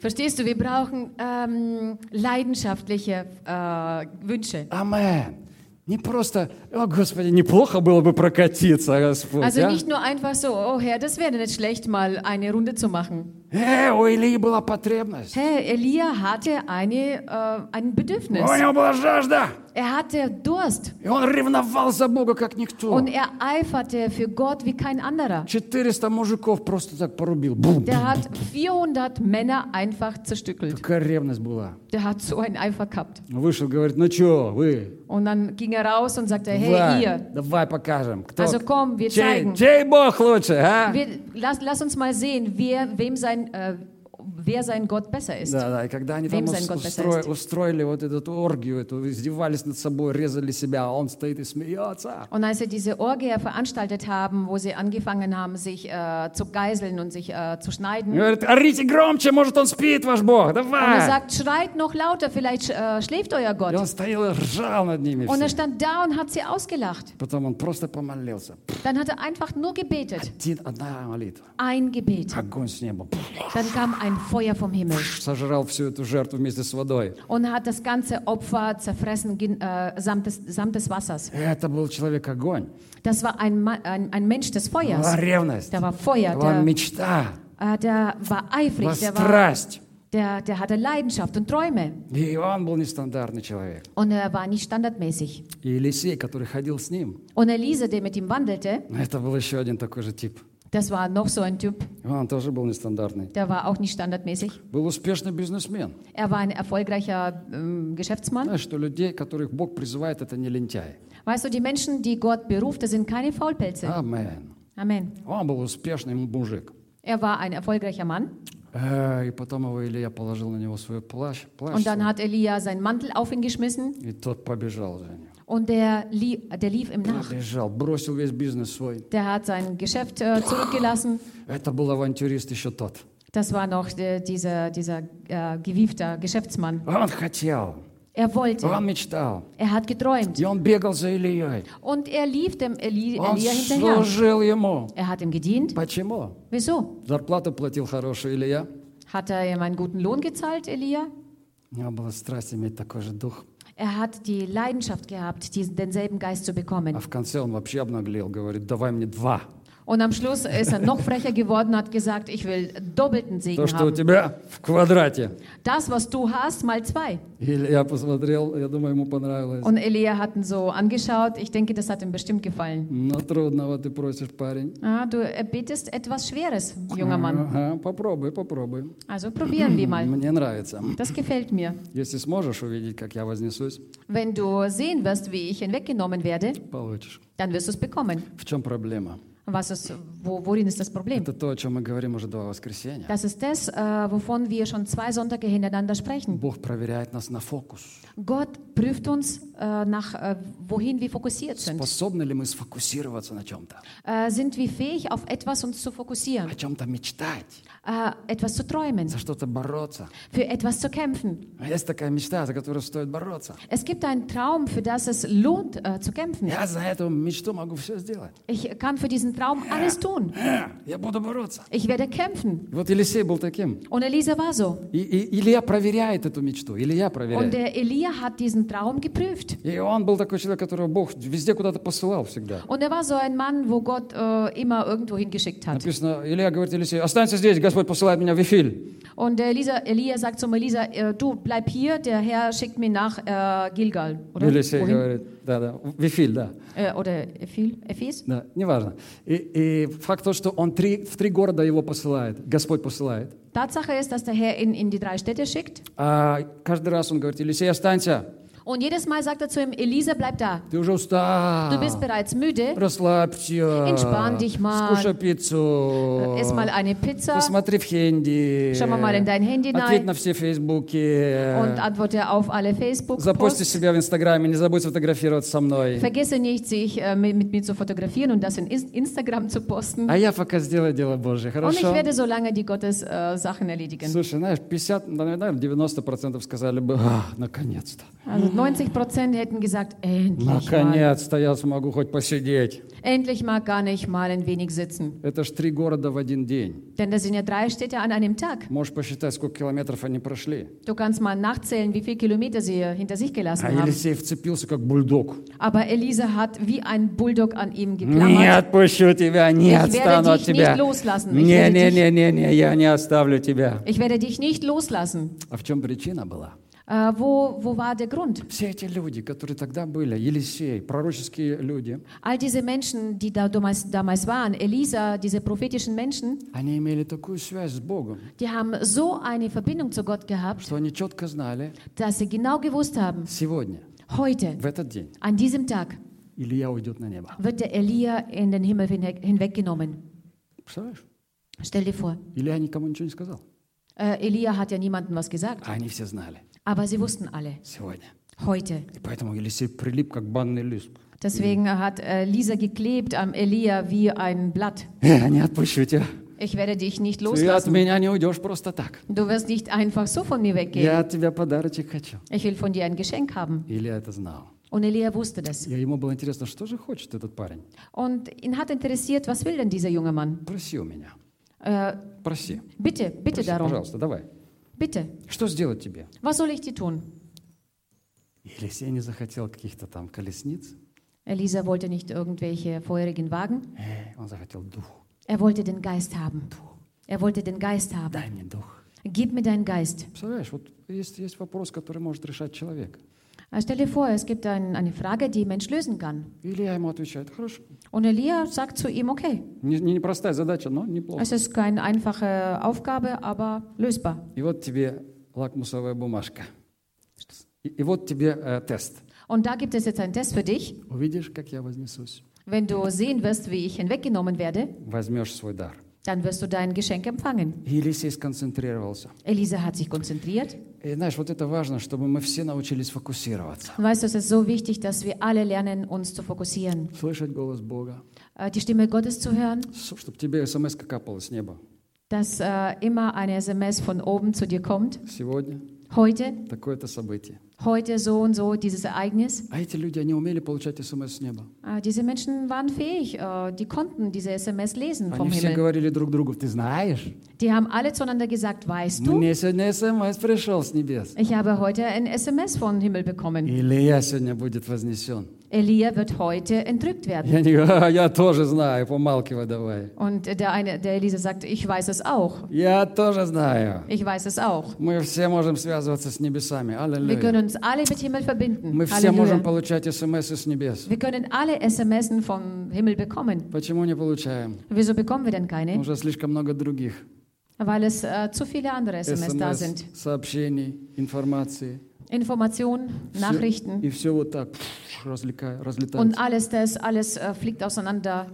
Verstehst du, wir brauchen ähm, leidenschaftliche äh, Wünsche. Амен. Не просто, о, Господи, неплохо было бы прокатиться, Господь. Also а? nicht nur einfach so, oh Herr, das wäre nicht schlecht, mal eine Runde zu machen. Э, у Ильи была потребность. Hey, Elia hatte eine, äh, ein Bedürfnis. У него была жажда. Er hatte Durst И он ревновал за Бога, как никто. und er eiferte für Gott wie kein anderer. 400 мужиков просто так порубил. Бум. Der hat 400 Männer einfach zerstückelt. Такая ревность была. Der hat so einen Eifer gehabt. Вышел, говорит, ну что, вы, Und dann ging er raus und sagte, hey давай, ihr, давай покажем, кто, also komm, wir чей, zeigen. чей Бог лучше, а? Wir, lass, lass uns mal sehen, wer, wem sein, äh, wer sein Gott besser ist. Да, да, и когда они Wem там sein ус- Gott besser устрои- ist. устроили вот эту оргию, эту, издевались над собой, резали себя, а он стоит и смеется. Und als sie diese Orgie veranstaltet haben, wo sie angefangen haben, sich äh, zu geiseln und sich äh, zu И schneiden, говорит, орите громче, может он спит, ваш Бог, und er давай. sagt, schreit noch lauter, vielleicht äh, schläft euer И Gott. он стоял и ржал над ними Und er все. stand da und hat sie ausgelacht. Потом он просто помолился. Dann hat er einfach nur gebetet. Один, одна молитва. Ein Gebet. Огонь с неба. Dann kam ein Feuer vom Himmel Сожрал всю эту жертву вместе с водой. und hat das ganze Opfer zerfressen äh, samt, des, samt des Wassers. Это был человек-огонь. Das war ein, ein, ein Mensch des Была Feuers. ревность. Der war Feuer, Была der, мечта. äh, der war Была eifrig, der, war, страсть. der, der hatte Leidenschaft und Träume. И он был нестандартный человек. Und er war nicht standardmäßig. И Елисей, который ходил с ним, Und Elise, der mit ihm wandelte, это был еще один такой же тип. das war noch so ein Typ, И Он тоже был нестандартный. der war auch nicht standardmäßig. Был успешный бизнесмен. Er war ein erfolgreicher ähm, Geschäftsmann. Знаешь, что людей, которых Бог призывает, это не лентяи. Weißt du, die Menschen, die Gott beruft, das sind keine Faulpelze. Амен. Amen. Он был успешный мужик. Er war ein erfolgreicher Mann. Э, И потом его Илья положил на него свой плащ, плащ Und dann свой, hat Elia seinen Mantel auf ihn geschmissen и тот побежал за ним. und der, lie der lief ihm nach. Побежал, бросил весь бизнес свой. Der hat sein Geschäft äh, zurückgelassen. Это был авантюрист еще тот. Das war noch der, dieser, dieser äh, gewiefter Geschäftsmann. Он хотел. Er wollte. Он мечтал. Er hat geträumt. И он бегал за Ильей. Und er lief dem Eli Он Elia hinterher. служил ему. Er hat ihm gedient. Почему? Wieso? Зарплату платил хорошую Илья. Hat er ihm einen guten Lohn gezahlt, Elia? У него была страсть иметь такой же дух. Er hat die Leidenschaft gehabt, diesen, denselben Geist zu bekommen. А в конце он вообще обнаглел, говорит, давай мне два. Und am Schluss ist er noch frecher geworden und hat gesagt, ich will doppelten То, Segen что у haben. тебя в квадрате. Das, was du hast, mal zwei. И Илья посмотрел, я думаю, ему понравилось. Und Elia hat ihn so angeschaut. Ich denke, das hat ihm bestimmt gefallen. Но трудного ты просишь, парень. Ah, du betest etwas Schweres, junger Mann. Ага, попробуй, попробуй. Also probieren wir mal. Мне нравится. Das gefällt mir. Если сможешь увидеть, как я вознесусь, Wenn du sehen wirst, wie ich hinweggenommen werde, получишь. dann wirst du es bekommen. В чем проблема? Was ist, wo, worin ist das Problem? Это то, о чем мы говорим уже два воскресенья. Das ist das, äh, wovon wir schon zwei Sonntage hintereinander sprechen. Бог проверяет нас на фокус. Gott prüft uns äh, nach, äh, wohin wir fokussiert sind. Способны ли мы сфокусироваться на чем-то? Äh, sind wir fähig, auf etwas uns zu fokussieren, О чем-то мечтать? äh, etwas zu träumen, За что-то бороться? für etwas zu kämpfen? Есть такая мечта, за которую стоит бороться. Es gibt einen Traum, für das es lohnt äh, zu kämpfen. Я за эту мечту могу все сделать. Ich kann für diesen Traum alles tun. Э, Я буду бороться. Ich werde kämpfen. Вот Елисей был таким. Und Elisa war so. И, и Илья проверяет эту мечту. Илья Und проверяет. der Elia hat diesen Traum geprüft. И он был такой человек, которого Бог везде куда-то посылал всегда. Und er war so ein Mann, wo Gott äh, immer irgendwo hingeschickt hat. Написано, Илья говорит Елисею, останься здесь, Господь посылает меня в Вифиль. Und der Elisa, Elia sagt zum Elisa, äh, du bleib hier, der Herr schickt mich nach äh, Gilgal. Oder? Елисей Wohin? говорит, да, да, в Вифиль, да. Äh, oder Ephil, Ephes? Да, неважно. И, и факт то, что он три, в три города его посылает, Господь посылает. Tatsache ist, dass der Herr ihn in die drei Städte schickt. А каждый раз он говорит, Елисей, останься, Und jedes Mal sagt er zu ihm, Elisa, bleib da. ты уже устал. Du bist bereits müde. Расслабься. Entspann dich mal. Скушай пиццу. Iss mal eine Pizza. Посмотри в Хенди. Schau mal in dein Handy Ответь rein. на все Фейсбуки. Und antworte auf alle Запусти Facebook-Posts. себя в Инстаграме, не забудь сфотографироваться со мной. Vergesse nicht, sich äh, mit, mit mir zu fotografieren und das in Ins- Instagram zu posten. А я пока сделаю дело Божье, Und ich хорошо? werde so lange die Gottes äh, Sachen erledigen. Слушай, знаешь, 50, наверное, 90% сказали бы, «А, наконец-то. Also 90 Prozent hätten gesagt, endlich mal. Наконец-то я смогу хоть посидеть. Endlich mal gar nicht mal ein wenig sitzen. Это ж три города в один день. Denn das sind ja drei Städte an einem Tag. Можешь посчитать, сколько километров они прошли. Du kannst mal nachzählen, wie viele Kilometer sie hinter sich gelassen А haben. Елисей вцепился, как бульдог. Aber Elisa hat wie ein Bulldog an ihm Не geklammert. отпущу тебя, не Ich отстану werde от dich тебя. nicht loslassen. Ich werde, dich, Не-не-не-не, я не оставлю тебя. ich werde dich nicht loslassen. А в чем причина была? Äh, wo, wo war der Grund? Все эти люди, которые тогда были, Елисей, пророческие люди, All diese Menschen, die da damals, damals waren, Elisa, diese prophetischen Menschen, они имели такую связь с Богом, die haben so eine Verbindung zu Gott gehabt, что они четко знали, dass sie genau gewusst haben, сегодня, heute, в этот день, an diesem Tag, Илья уйдет на небо. wird der Elia in den Himmel hinweg, hinweggenommen. Представляешь? Stell dir vor, Илья никому ничего не сказал. äh, Elia hat ja niemandem was gesagt, А они все знали. aber sie wussten alle, Сегодня. heute. И поэтому Елисей прилип, как банный лист. Deswegen hat äh, Lisa geklebt am Elia wie ein Blatt. Я не отпущу тебя. Ich werde dich nicht Ты от loslassen. меня не уйдешь просто так. Du wirst nicht einfach so von mir weggehen. Я от тебя подарочек хочу. Ich will von dir ein Geschenk haben. Илья это знал. Und Elia wusste das. И ему было интересно, что же хочет этот парень. Und ihn hat interessiert, was will denn dieser junge Mann? Проси у меня. Äh, Проси. bitte, bitte Проси, darum. пожалуйста, давай. Bitte. Что сделать тебе? Was soll ich dir tun? Елисей не захотел каких-то там колесниц. Elisa wollte nicht irgendwelche feurigen Wagen. Э, Он захотел дух. Er wollte den Geist haben. Er wollte den Geist haben. Дай мне дух. Gib mir deinen Geist. Представляешь, вот есть, есть вопрос, который может решать человек. Äh, Stell dir vor, es gibt ein, eine Frage, die ein Mensch lösen kann. Илья ему отвечает, хорошо. Und Elia sagt zu ihm, okay, Не, не непростая задача, но неплохо. es ist keine einfache Aufgabe, aber lösbar. И вот тебе лакмусовая бумажка. И, и вот тебе э, тест. Und da gibt es jetzt einen Test für dich. Увидишь, как я вознесусь. Wenn du sehen wirst, wie ich hinweggenommen werde, Возьмешь свой дар. dann wirst du dein Geschenk empfangen. И Елисей сконцентрировался. Elisa hat sich konzentriert. И знаешь, вот это важно, чтобы мы все научились фокусироваться. Und weißt du, es ist so wichtig, dass wir alle lernen, uns zu fokussieren. Слышать голос Бога. Äh, Die Stimme Gottes zu hören, Чтобы тебе смс капала с неба. dass äh, immer eine SMS von oben zu dir kommt. Сегодня Heute такое-то событие. Heute so und so dieses Ereignis. А эти люди, они умели получать смс с неба. Äh, Diese Menschen waren fähig, äh, die konnten diese SMS lesen vom Они все Himmel. говорили друг другу, ты знаешь, Die haben alle zueinander gesagt, weißt du, мне сегодня смс пришел с небес. ich habe heute ein SMS vom Himmel bekommen. Илья сегодня будет вознесен. Elia wird heute entrückt werden. Я не говорю, «А, я тоже знаю, помалкивай давай. Und der eine, der Elisa sagt, ich weiß es auch. Я тоже знаю. Ich weiß es auch. Мы все можем связываться с небесами. Wir Аллилуйя. können uns alle mit Himmel verbinden. Мы все можем Halleluja. получать смс с небес. Wir können alle SMS vom Himmel bekommen. Почему не получаем? Wieso bekommen wir denn keine? Уже слишком много других. Weil es äh, zu viele andere SMS da sind. СМС, сообщений, информации. Informationen, Всё- Nachrichten И все вот так пф, разлика- und разлетается. alles das, alles äh, fliegt auseinander,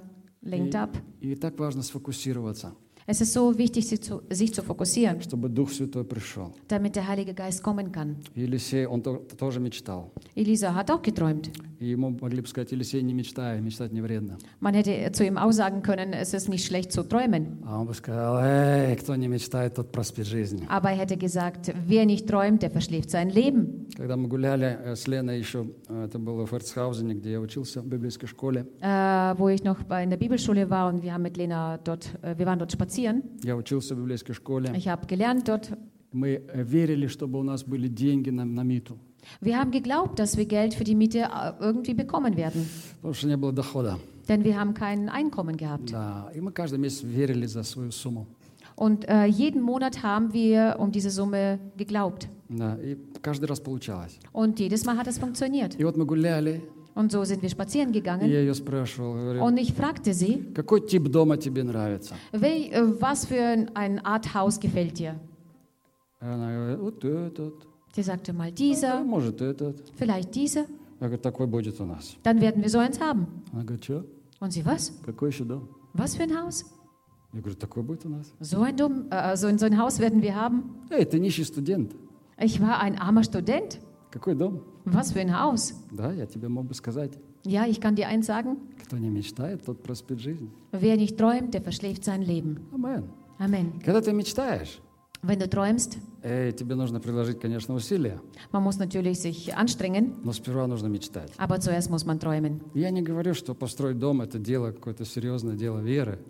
lenkt ab. И так важно сфокусироваться, Es ist so wichtig, sich zu, sich zu fokussieren, чтобы Дух Святой пришел. damit der Heilige Geist kommen kann. И Елисей, он то- тоже мечтал. Elisa hat auch geträumt. И ему могли бы сказать, Елисей, не мечтай, мечтать не вредно. Man hätte zu ihm auch sagen können, es ist nicht schlecht zu träumen. А он бы сказал, эй, кто не мечтает, тот проспит жизнь. Aber er hätte gesagt, wer nicht träumt, der verschläft sein Leben. Когда мы гуляли э, с Леной еще, э, это было в Эрцхаузене, где я учился в библейской школе, Äh, wo ich noch bei, in der Bibelschule war und wir haben mit Lena dort, äh, wir waren dort spazieren. я учился в библейской школе, Ich habe gelernt dort. мы э, верили, чтобы у нас были деньги на, на МИТу, Wir haben geglaubt, dass wir Geld für die Miete äh, irgendwie bekommen werden, потому что не было дохода. denn wir haben kein Einkommen gehabt. Да, и мы каждый месяц верили за свою сумму. Und äh, jeden Monat haben wir um diese Summe geglaubt. Да, и каждый раз получалось. Und jedes Mal hat es funktioniert. И вот мы гуляли, Und so sind wir spazieren и gegangen. я ее спрашивал, говорю, Und ich fragte sie, какой тип дома тебе нравится? wel, äh, was für ein- eine Art Haus gefällt dir? И она говорит, вот этот, Sie sagte mal а dieser, может этот. vielleicht dieser. Я говорю, такой будет у нас. Dann werden wir so eins haben. Она говорит, что? Und sie, was? Какой еще дом? Was für ein Haus? Я говорю, такой будет у нас. So ein, Dumm, äh, so, ein- so ein Haus werden wir haben. Эй, ты нищий студент. Ich war ein armer Student. Какой дом? Was für ein Haus? Да, я тебе мог бы сказать. Ja, ich kann dir eins sagen. Кто не мечтает, тот проспит жизнь. Wer nicht träumt, der verschläft sein Leben. Амен. Amen. Когда ты мечтаешь, Wenn du träumst, эй, тебе нужно приложить, конечно, усилия, man muss natürlich sich anstrengen, но сперва нужно мечтать. aber zuerst muss man träumen. Я не говорю, что построить дом – это дело, какое-то серьезное дело веры.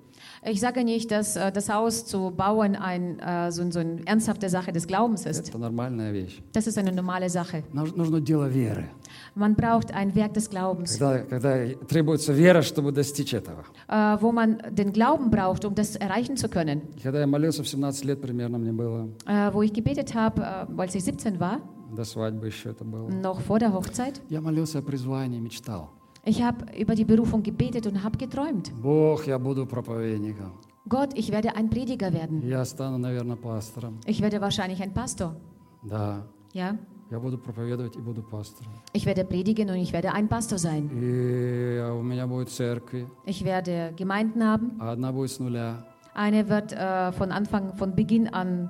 Ich sage nicht, dass äh, das Haus zu bauen ein, äh, so, so eine ernsthafte Sache des Glaubens ist. Это нормальная вещь. Das ist eine normale Sache. Нуж- Нужно дело веры. Man braucht ein Werk des Glaubens, Когда, когда требуется вера, чтобы достичь этого. äh, wo man den Glauben braucht, um das erreichen zu können. Когда я молился в 17 лет примерно, мне было, Äh, wo ich gebetet habe, äh, als ich 17 war, до свадьбы еще это было. noch vor der Hochzeit, Я молился о призвании, мечтал. ich habe über die Berufung gebetet und habe geträumt. Бог, я буду проповедником. Gott, ich werde ein Prediger werden. Я стану, наверное, пастором. Ich werde wahrscheinlich ein Pastor. Да, Ja, я буду проповедовать и буду пастором. ich werde predigen und ich werde ein Pastor sein. И у меня будет церкви, Ich werde Gemeinden haben. а одна будет с нуля. Eine wird äh, von Anfang, von Beginn an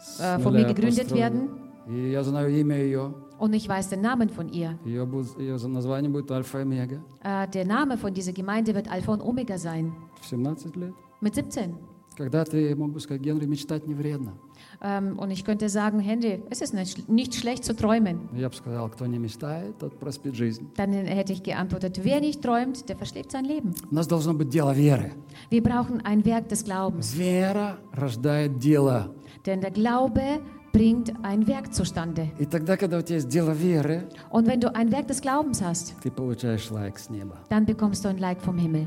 С äh, von нуля mir gegründet построена. werden. И я знаю имя ее. Und ich weiß den Namen von ihr. Ее, будет, ее за- название будет Альфа и Омега. Äh, der Name von dieser Gemeinde wird Alpha und Omega sein. В 17 лет. Mit 17. Когда ты мог бы сказать, Генри, мечтать не вредно. Ähm, und ich könnte sagen, Handy, es ist nicht, nicht schlecht zu träumen. Но я бы сказал, кто не мечтает, тот проспит жизнь. Dann hätte ich geantwortet, wer nicht träumt, der verschläft sein Leben. У нас должно быть дело веры. Wir brauchen ein Werk des Glaubens. Вера рождает дело. Denn der Glaube bringt ein Werk zustande. И тогда, когда у тебя есть дело веры, Und wenn du ein Werk des Glaubens hast, ты получаешь лайк с неба. dann bekommst du ein Like vom Himmel.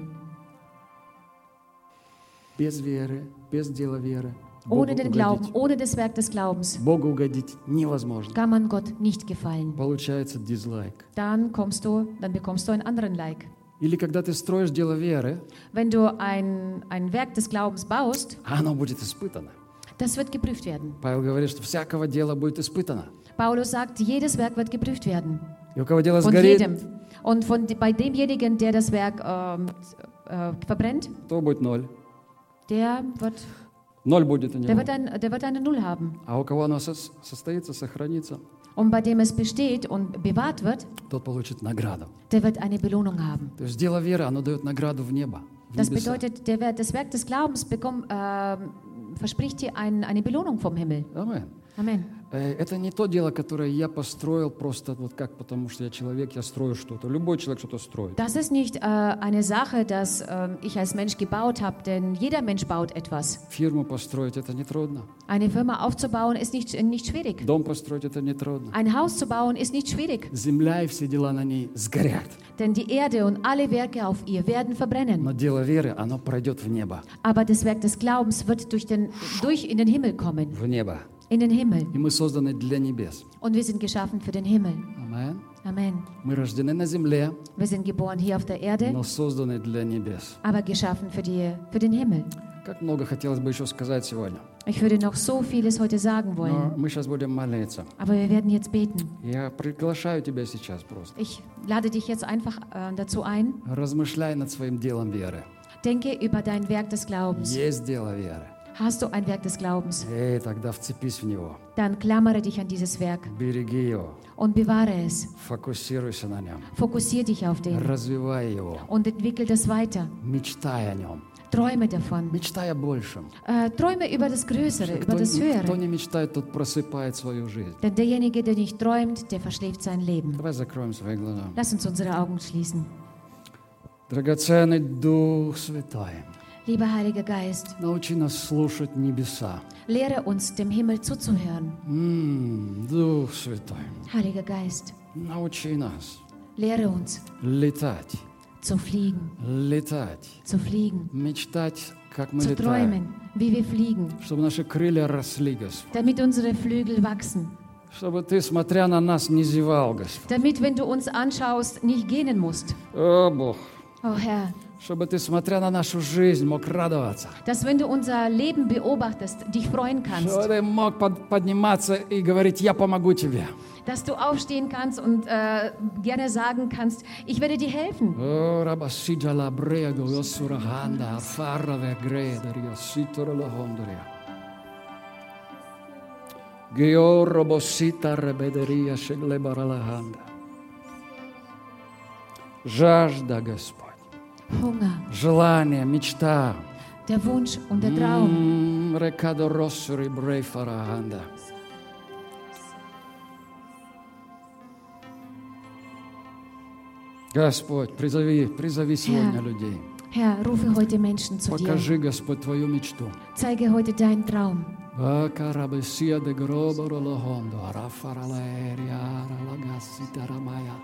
Без веры, без дела веры. Богу Ohne den Glauben, угодить, ohne das Werk des Glaubens Богу угодить невозможно. kann man Gott nicht gefallen. Получается дизлайк. Dann kommst du, dann bekommst du einen anderen Like. Или когда ты строишь дело веры, Wenn du ein, ein Werk des Glaubens baust, оно будет испытано. das wird geprüft werden. Павел говорит, что всякого дела будет испытано. Paulus sagt, jedes Werk wird geprüft werden. И у кого дело Von сгорит, jedem. Und von, bei demjenigen, der das Werk ähm, äh, verbrennt, то будет ноль. der wird, Ноль будет у der, него. wird ein, der wird eine Null haben. А у кого оно сос- состоится, сохранится, Und bei dem es besteht und bewahrt wird, тот получит награду. der wird eine Belohnung haben. То есть дело веры, оно дает награду в небо, в Das небеса. bedeutet, der, Wer- das Werk des Glaubens bekommt, ähm, verspricht dir ein, eine Belohnung vom Himmel. Amen. Amen. Э, Это не то дело, которое я построил просто вот как, потому что я человек, я строю что-то. Любой человек что-то строит. Das ist nicht äh, eine Sache, dass ähm, ich als Mensch gebaut habe, denn jeder Mensch baut etwas. Фирму построить это не трудно. Eine Firma aufzubauen ist nicht, nicht schwierig. Дом построить это не трудно. Ein Haus zu bauen ist nicht schwierig, Земля и все дела на ней сгорят. denn die Erde und alle Werke auf ihr werden verbrennen. Но дело веры, оно пройдет в небо. Aber das Werk des Glaubens wird durch, den, durch in den Himmel kommen. В небо. In den Himmel. И мы созданы для небес. Und wir sind geschaffen für den Himmel. Амен. Amen. Мы рождены на земле, Wir sind geboren hier auf der Erde, но созданы для небес. aber geschaffen für, die, für den Himmel. Как много хотелось бы еще сказать сегодня. Ich würde noch so vieles heute sagen Но wollen, мы сейчас будем молиться. aber wir werden jetzt beten. Я приглашаю тебя сейчас просто. Ich lade dich jetzt einfach äh, dazu ein. Размышляй над своим делом веры. Denke über dein Werk des Glaubens. Есть дело веры. Hast du ein Werk des Glaubens? Эй, тогда вцепись в него. Dann klammere dich an dieses Werk Береги его. und bewahre es. Фокусируйся на нем. Fokussiere dich auf den Развивай его. und entwickel das weiter. Мечтай о нем. Träume davon. Мечтай о большем. Äh, träume über das Größere, über Кто, das не- кто Höhere. не мечтает, тот просыпает свою жизнь. Denn derjenige, der nicht träumt, der verschläft sein Leben. Давай закроем свои глаза. Lass uns unsere Augen schließen. Драгоценный Дух Святой, Lieber Heiliger Geist, научи нас слушать небеса. lehre uns, dem Himmel zuzuhören. М, Дух Святой, Heiliger Geist, научи нас lehre uns летать, zu fliegen, летать, zu fliegen, мечтать, как мы zu летаем, träumen, wie wir fliegen, чтобы наши крылья росли, Господь. damit unsere Flügel wachsen, Чтобы Ты, смотря на нас, не зевал, Господь. damit, wenn du uns anschaust, nicht gähnen musst. О, Бог, Oh Herr, чтобы Ты, смотря на нашу жизнь, мог радоваться. dass wenn du unser Leben beobachtest, dich freuen kannst, Чтобы Ты мог под- подниматься и говорить, я помогу Тебе. dass du aufstehen kannst und äh, gerne sagen kannst, ich werde dir helfen. О, рабасиджа ла брего, йосураханда, афараве гредер, йоситора ла хондория. Георо босита ребедерия шеглебара ла ханда. Жажда, Господь, Hunger, желание, мечта. der Wunsch und der Traum. М, Рекадо россури брейфараханда. Господь, призови, призови сегодня людей. Herr, rufe heute Menschen zu dir. Покажи, Господь, твою мечту. Zeige heute deinen Traum. Акарабесия де гроборо лохондо, арафаралаэриара лагасита рамая.